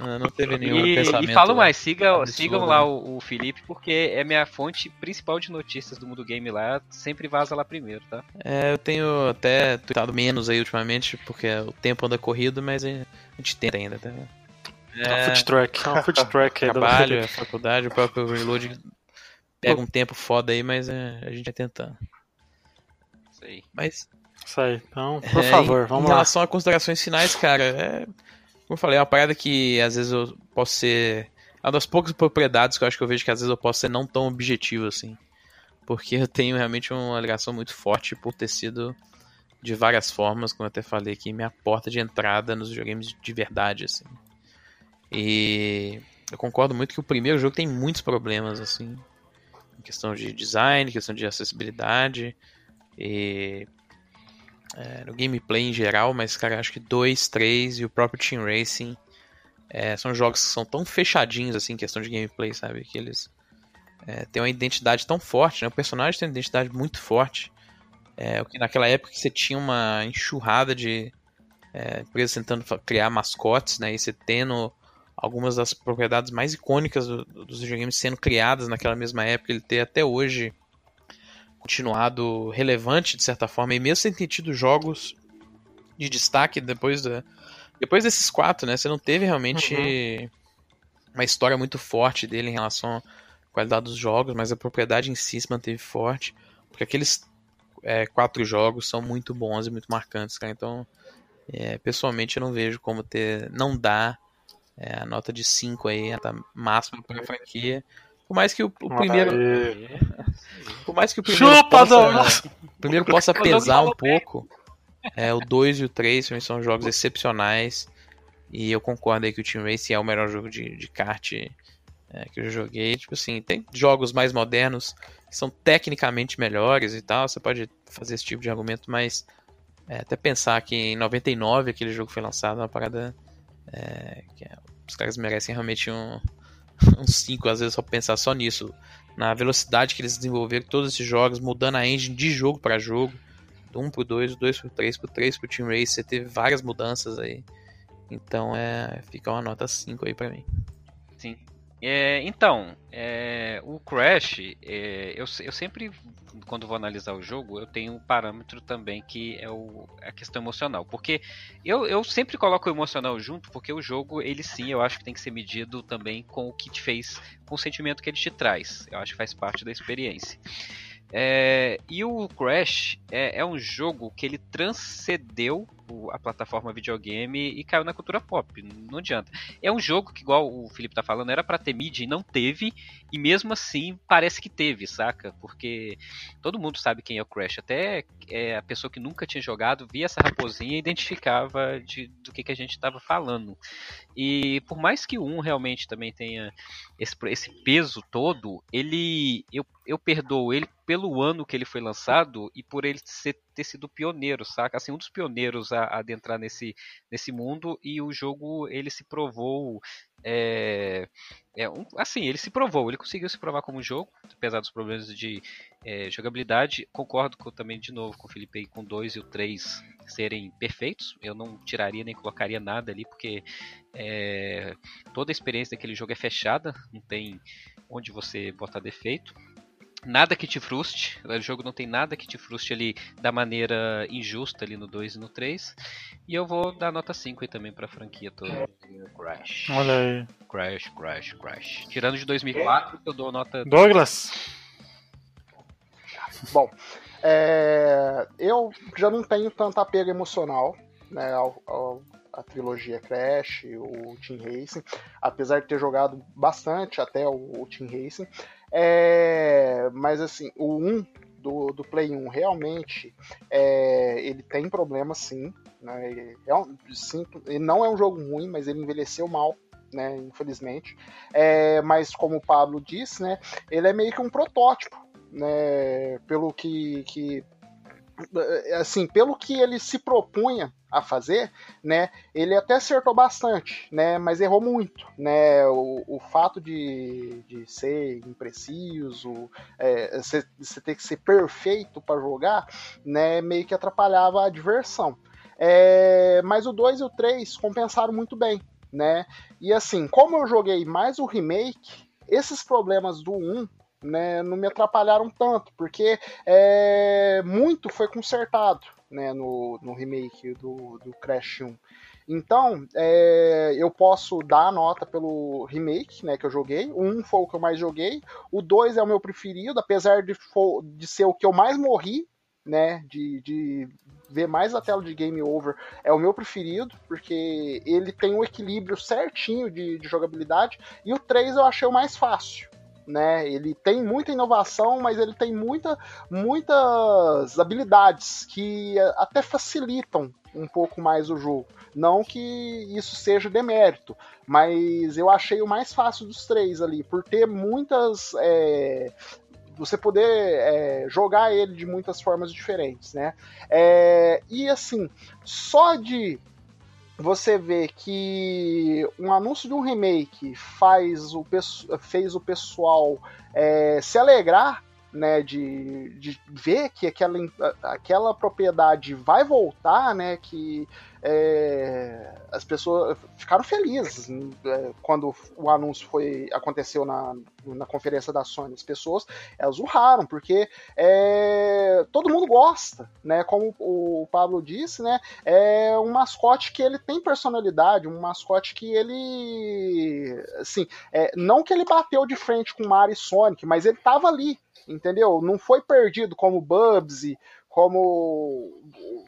Não, não teve nenhum
E,
pensamento.
e falo mais, siga,
absurdo,
sigam
né?
lá o, o Felipe, porque é minha fonte principal de notícias do mundo game lá, sempre vaza lá primeiro, tá?
É, eu tenho até tweetado menos aí ultimamente, porque o tempo anda corrido, mas a gente tenta ainda, tá?
É um food truck, é um food truck aí do
trabalho,
Felipe.
a faculdade, o próprio reload pega um tempo foda aí, mas é, a gente vai tentando.
Isso aí.
Mas
Isso aí, então, por
É,
favor,
em,
vamos
em
lá.
relação a considerações finais, cara, é, como eu falei, é uma parada que às vezes eu posso ser. É uma das poucas propriedades que eu acho que eu vejo que às vezes eu posso ser não tão objetivo assim. Porque eu tenho realmente uma ligação muito forte por ter sido de várias formas, como eu até falei aqui, minha porta de entrada nos videogames de verdade, assim. E eu concordo muito que o primeiro jogo tem muitos problemas, assim, em questão de design, questão de acessibilidade e é, no gameplay em geral, mas, cara, acho que 2, 3 e o próprio Team Racing é, são jogos que são tão fechadinhos, assim, em questão de gameplay, sabe? Que eles é, têm uma identidade tão forte, né? O personagem tem uma identidade muito forte. É, o que naquela época que você tinha uma enxurrada de é, empresas tentando criar mascotes, né? E você tendo algumas das propriedades mais icônicas do, dos videogames sendo criadas naquela mesma época, ele ter até hoje continuado relevante de certa forma, e mesmo sem ter tido jogos de destaque depois da, depois desses quatro, né? Você não teve realmente uhum. uma história muito forte dele em relação à qualidade dos jogos, mas a propriedade em si se manteve forte, porque aqueles é, quatro jogos são muito bons e muito marcantes, cara. Então, é, pessoalmente, eu não vejo como ter, não dá é, a nota de 5 aí, a nota máxima para a franquia. Por mais que o, o primeiro. Por mais que o primeiro.
Chupa,
possa, o primeiro possa pesar um pouco. É, o 2 e o 3 são jogos excepcionais. E eu concordo aí que o Team Race é o melhor jogo de, de kart é, que eu joguei. Tipo assim, tem jogos mais modernos que são tecnicamente melhores e tal. Você pode fazer esse tipo de argumento, mas é, até pensar que em 99 aquele jogo foi lançado, é uma parada. É, que é, os caras merecem realmente um, um 5, às vezes, só pensar só nisso. Na velocidade que eles desenvolveram todos esses jogos, mudando a engine de jogo para jogo. Do 1 pro 2, do 2 pro 3, pro 3 pro Team Race, você teve várias mudanças aí. Então é. Fica uma nota 5 aí pra mim.
Sim. É, então, é, o Crash, é, eu, eu sempre, quando vou analisar o jogo, eu tenho um parâmetro também que é o, a questão emocional. Porque eu, eu sempre coloco o emocional junto, porque o jogo, ele sim, eu acho que tem que ser medido também com o que te fez, com o sentimento que ele te traz. Eu acho que faz parte da experiência. É, e o Crash é, é, um jogo que ele transcendeu a plataforma videogame e caiu na cultura pop. Não adianta. É um jogo que, igual o Felipe tá falando, era para ter mídia e não teve, e mesmo assim parece que teve, saca? Porque todo mundo sabe quem é o Crash. Até é, a pessoa que nunca tinha jogado via essa raposinha e identificava de, do que, que a gente estava falando. E por mais que 1 realmente também tenha esse, esse peso todo, ele. Eu, eu perdoo ele pelo ano que ele foi lançado e por ele ser, ter sido pioneiro, saca? Assim, um dos pioneiros a, adentrar nesse, nesse mundo e o jogo ele se provou é, é um, assim, ele se provou, ele conseguiu se provar como jogo, apesar dos problemas de é, jogabilidade. Concordo com, também de novo com o Felipe aí, com o 2 e o 3 serem perfeitos. Eu não tiraria nem colocaria nada ali, porque é, toda a experiência daquele jogo é fechada, não tem onde você botar defeito nada que te frustre. O jogo não tem nada que te frustre ali da maneira injusta ali no 2 e no 3. E eu vou dar nota 5 aí também pra franquia toda. Crash.
Olha aí.
Crash, Crash, Crash. Tirando de 2004, eu dou nota.
Douglas.
Bom, é, eu já não tenho tanta apego emocional né, ao, ao, a trilogia Crash, o Team Racing, apesar de ter jogado bastante até o, o Team Racing. É, mas assim, o 1 do, do Play 1 realmente é, ele tem problemas sim. Né? É um. Ele não é um jogo ruim, mas ele envelheceu mal. Né, infelizmente, é, mas como o Pablo disse, né, ele é meio que um protótipo, né, pelo que, que assim, pelo que ele se propunha a fazer, né, ele até acertou bastante, né, mas errou muito, né, o, o fato de, de ser impreciso, é, você, você ter que ser perfeito para jogar, né, meio que atrapalhava a diversão. É, mas o 2 e o 3 compensaram muito bem, né, e assim, como eu joguei mais o remake, esses problemas do 1 né, não me atrapalharam tanto, porque é, muito foi consertado né, no, no remake do, do Crash 1. Então, é, eu posso dar a nota pelo remake, né, que eu joguei. O 1 foi o que eu mais joguei. O 2 é o meu preferido, apesar de, for, de ser o que eu mais morri, né, de, de ver mais a tela de game over, é o meu preferido, porque ele tem um equilíbrio certinho de, de jogabilidade. E o 3 eu achei o mais fácil né? Ele tem muita inovação, mas ele tem muita, muitas habilidades que até facilitam um pouco mais o jogo. Não que isso seja demérito, mas eu achei o mais fácil dos três ali, por ter muitas. É, você poder é, jogar ele de muitas formas diferentes, né? É, e assim, só de você vê que um anúncio de um remake faz o, fez o pessoal é, se alegrar né, de, de ver que aquela, aquela propriedade vai voltar, né, que é, as pessoas ficaram felizes é, quando o anúncio foi aconteceu na, na conferência da Sony. As pessoas elas urraram, porque é, todo mundo gosta, né? Como o Pablo disse, né? É um mascote que ele tem personalidade, um mascote que ele. Assim, é, não que ele bateu de frente com Mario e Sonic, mas ele tava ali, entendeu? Não foi perdido como Bubsy, como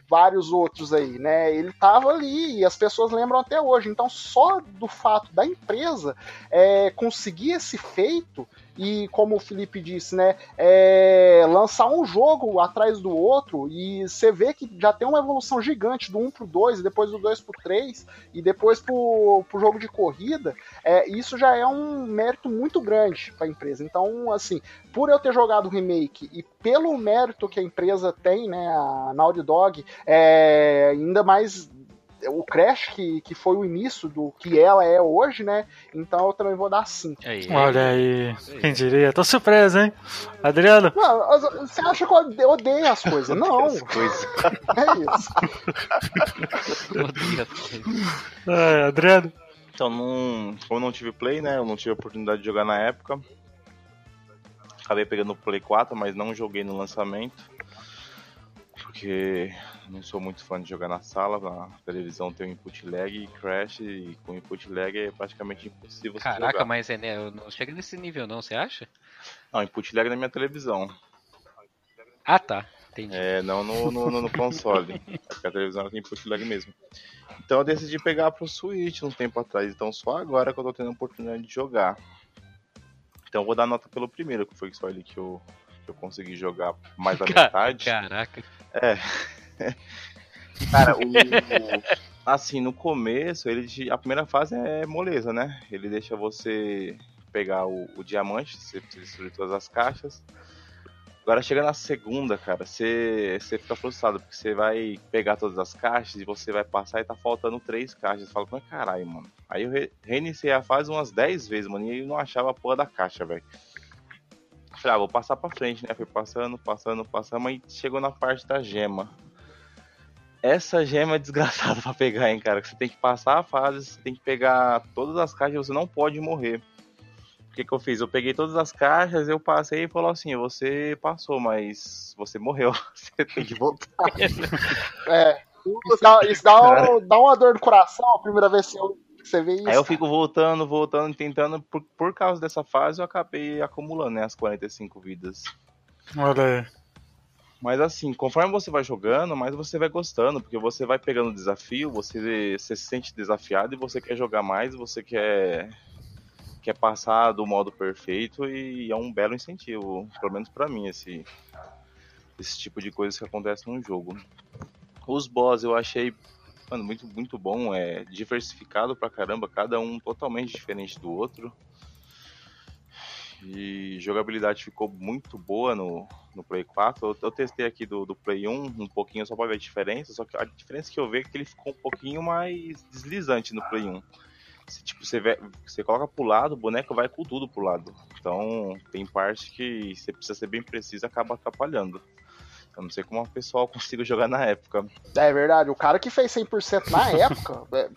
vários outros aí, né? Ele estava ali e as pessoas lembram até hoje. Então, só do fato da empresa é, conseguir esse feito e, como o Felipe disse, né, é, lançar um jogo atrás do outro e você vê que já tem uma evolução gigante do 1 pro 2, depois do 2 pro 3 e depois pro, pro jogo de corrida, é, isso já é um mérito muito grande para a empresa. Então, assim, por eu ter jogado o remake e pelo mérito que a empresa tem, né, a Naughty Dog, é, ainda mais o Crash, que, que foi o início do que ela é hoje, né? Então eu também vou dar 5.
Olha aí, quem diria? Tô surpreso, hein? Adriano?
Não, você acha que eu odeio as coisas? Não. As coisas. É isso.
odeio as coisas. É, Adriano?
Então, não, como eu não tive Play, né? Eu não tive a oportunidade de jogar na época. Acabei pegando o Play 4, mas não joguei no lançamento. Porque não sou muito fã de jogar na sala, na televisão tem um input lag e crash, e com input lag é praticamente impossível
Caraca,
jogar.
mas é, né, não chega nesse nível não, você acha?
Não, input lag na minha televisão.
Ah tá, entendi.
É, não no, no, no, no console. Porque a televisão tem input lag mesmo. Então eu decidi pegar pro Switch um tempo atrás, então só agora que eu tô tendo a oportunidade de jogar. Então eu vou dar nota pelo primeiro, que foi só ele que eu, eu consegui jogar mais da metade.
Caraca.
É. Cara, o, assim, no começo, ele a primeira fase é moleza, né? Ele deixa você pegar o, o diamante, você destruir todas as caixas. Agora chega na segunda, cara, você, você fica frustrado, porque você vai pegar todas as caixas e você vai passar e tá faltando três caixas. Você fala, mas caralho, mano. Aí eu re reiniciei a fase umas 10 vezes, mano, e eu não achava a porra da caixa, velho. Falei, ah, vou passar pra frente, né? Fui passando, passando, passando, mas chegou na parte da gema. Essa gema é desgraçada pra pegar, hein, cara. Você tem que passar a fase, você tem que pegar todas as caixas, você não pode morrer. O que, que eu fiz? Eu peguei todas as caixas, eu passei e falou assim: você passou, mas você morreu. Você tem que voltar.
é. Isso, dá, isso dá, um, dá, uma dor no coração a primeira vez que eu você vê isso.
Aí eu fico voltando, voltando, tentando. Por, por causa dessa fase, eu acabei acumulando né, as 45 vidas.
Olha aí.
Mas assim, conforme você vai jogando, mais você vai gostando, porque você vai pegando o desafio, você, você se sente desafiado e você quer jogar mais, você quer quer passar do modo perfeito e é um belo incentivo, pelo menos para mim esse esse tipo de coisa que acontece num jogo. Os boss eu achei mano, muito, muito bom. É diversificado pra caramba, cada um totalmente diferente do outro. E jogabilidade ficou muito boa no, no Play 4. Eu, eu testei aqui do, do Play 1 um pouquinho só pra ver a diferença. Só que a diferença que eu vejo é que ele ficou um pouquinho mais deslizante no Play 1. Você, tipo, você, vê, você coloca pro lado, o boneco vai com tudo pro lado. Então tem parte que você precisa ser bem preciso acaba atrapalhando. Eu não sei como o pessoal conseguiu jogar na época.
É verdade, o cara que fez 100% na época, é,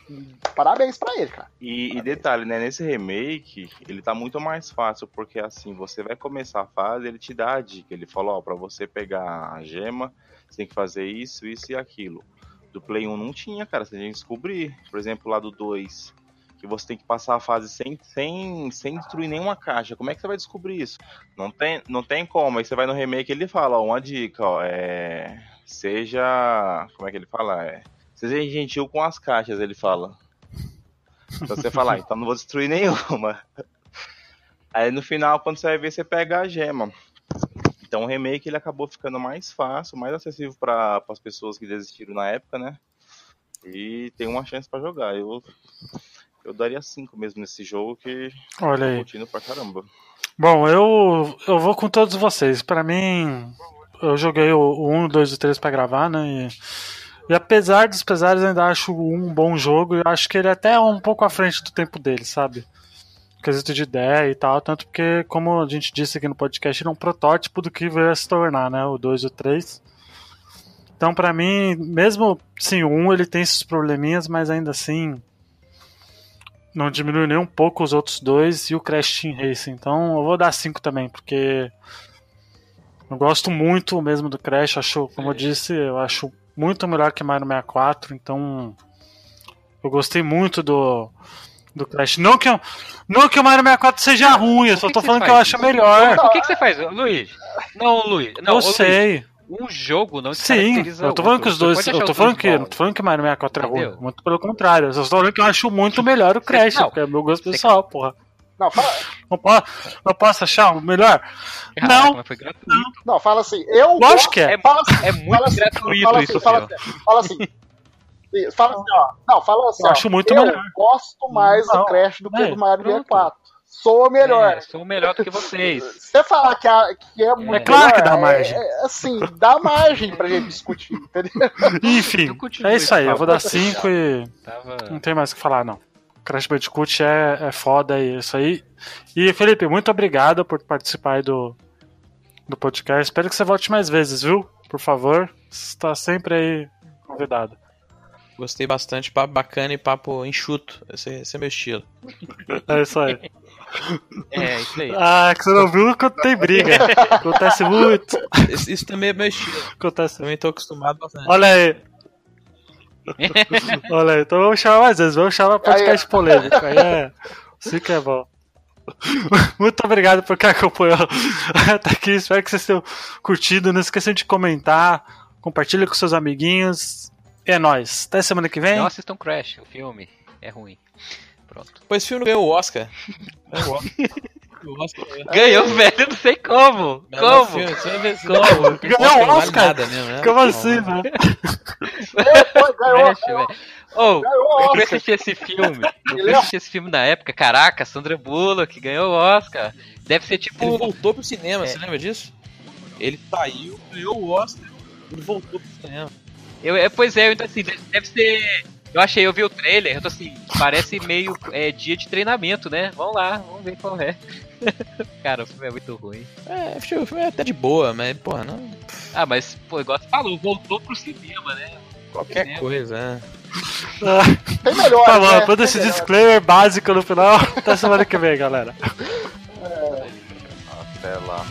parabéns para ele, cara.
E, e, detalhe, né, nesse remake, ele tá muito mais fácil, porque assim, você vai começar a fase, ele te dá a dica, ele fala, ó, pra você pegar a gema, você tem que fazer isso, isso e aquilo. Do Play 1 não tinha, cara, você tem que descobrir. Por exemplo, lá do 2, que você tem que passar a fase sem, sem, sem destruir nenhuma caixa. Como é que você vai descobrir isso? Não tem, não tem como. Aí você vai no remake ele fala, ó, uma dica, ó, é, seja, como é que ele fala? É, seja gentil com as caixas, ele fala. Então você fala, ah, então não vou destruir nenhuma. Aí no final, quando você vai ver, você pega a gema. Então o remake ele acabou ficando mais fácil, mais acessível para as pessoas que desistiram na época, né? E tem uma chance pra jogar. Eu, eu daria 5 mesmo nesse jogo que
Olha
tô
aí.
curtindo pra caramba.
Bom, eu, eu vou com todos vocês. Pra mim, eu joguei o, o 1, o 2 e o 3 pra gravar, né? E, e apesar dos pesares, eu ainda acho o 1 um bom jogo. Eu acho que ele até é um pouco à frente do tempo dele, sabe? Quesito de ideia e tal. Tanto porque, como a gente disse aqui no podcast, ele é um protótipo do que veio a se tornar, né? O 2 e o 3. Então, pra mim, mesmo sim, o 1 ele tem esses probleminhas, mas ainda assim não diminui nem um pouco os outros dois e o Crash Team Racing. Então eu vou dar 5 também, porque eu gosto muito mesmo do Crash. Acho, como eu disse, eu acho muito melhor que Mario 64. Então eu gostei muito do, do Crash. Não que, eu- não que o Mario 64 seja ruim, eu só
que
tô
que
falando que eu acho melhor.
O que, que você faz, Luiz? Não, Luiz. Não,
eu
ô, Luiz,
sei.
Um jogo não
Sim, eu tô falando
outro.
que os dois. Eu tô falando que. Não
bons.
tô falando que Mario 64 é ruim. Muito pelo contrário. Eu só tô falando que eu acho muito melhor o Crash,
Não.
porque é meu gosto pessoal, porra.
Não, fala,
Não posso, não posso achar o melhor?
Caraca,
Não.
gratuito.
não, fala assim. Eu
Lógico
gosto-
que é.
É,
Fala assim,
é muito
fala assim,
gratuito
fala
isso,
assim, fala assim, fala assim. Fala assim, ó. Não, fala assim.
Eu
ó,
acho muito
eu
melhor.
gosto mais
Não,
do Crash do que
é,
do Mario
pronto.
64. Sou o melhor.
É, sou melhor do que vocês.
Você falar que, a- que é muito
É
claro que dá
é-
margem.
É, assim, dá margem pra gente discutir, entendeu?
Enfim, é isso aí. Eu vou dar 5 e
Tava...
não tem mais o que falar, não. Crash Bandicoot é, é foda e é isso aí. E Felipe, muito obrigado por participar aí do, do podcast. Espero que você volte mais vezes, viu? Por favor. Você está sempre aí convidado.
Gostei bastante, papo bacana e papo enxuto. Esse, esse é meu estilo.
É isso aí.
É, isso aí.
Ah, que você não viu quando tem briga. Acontece muito.
Isso, isso também é meu estilo.
Acontece.
Também tô acostumado bastante.
Olha aí. Olha aí, então vamos chamar mais vezes, vamos chamar podcast polêmico. Aí é. Sim que é bom. Muito obrigado por quem acompanhou até aqui. Espero que vocês tenham curtido. Não esqueçam de comentar. Compartilha com seus amiguinhos. É nóis. Até semana que vem.
Não assistam Crash, o filme é ruim. Pronto.
Esse filme ganhou o Oscar. Ganhou o Oscar. É-
Ganhou, velho, não sei como.
Melhor
Como?
filme,
Como?
Ganhou o
não vale
Oscar?
nada mesmo, né?
Como assim, velho?
Foi, ganhou,
velho. Oh, eu fui assistir esse filme. Eu fui
Ele é-
assistir esse filme na época. Caraca, Sandra Bullock ganhou o Oscar. Deve ser
Ele
tipo.
voltou pro cinema,
É.
você lembra disso? Ele saiu, ganhou o Oscar, ele voltou pro cinema.
Eu, é, pois é, então assim, deve, deve ser. Eu achei, eu vi o trailer, eu tô assim, parece meio é, dia de treinamento, né? Vamos lá, vamos ver qual é. Cara, o filme é muito ruim.
É, o filme é até de boa, mas, porra, não.
Ah, mas, pô, igual você falou, voltou pro cinema, né?
Qualquer
cinema.
coisa, é.
Ah, Tem melhor.
Tá bom,
né? todo esse
disclaimer básico no final Até semana que vem, galera. É. Até lá.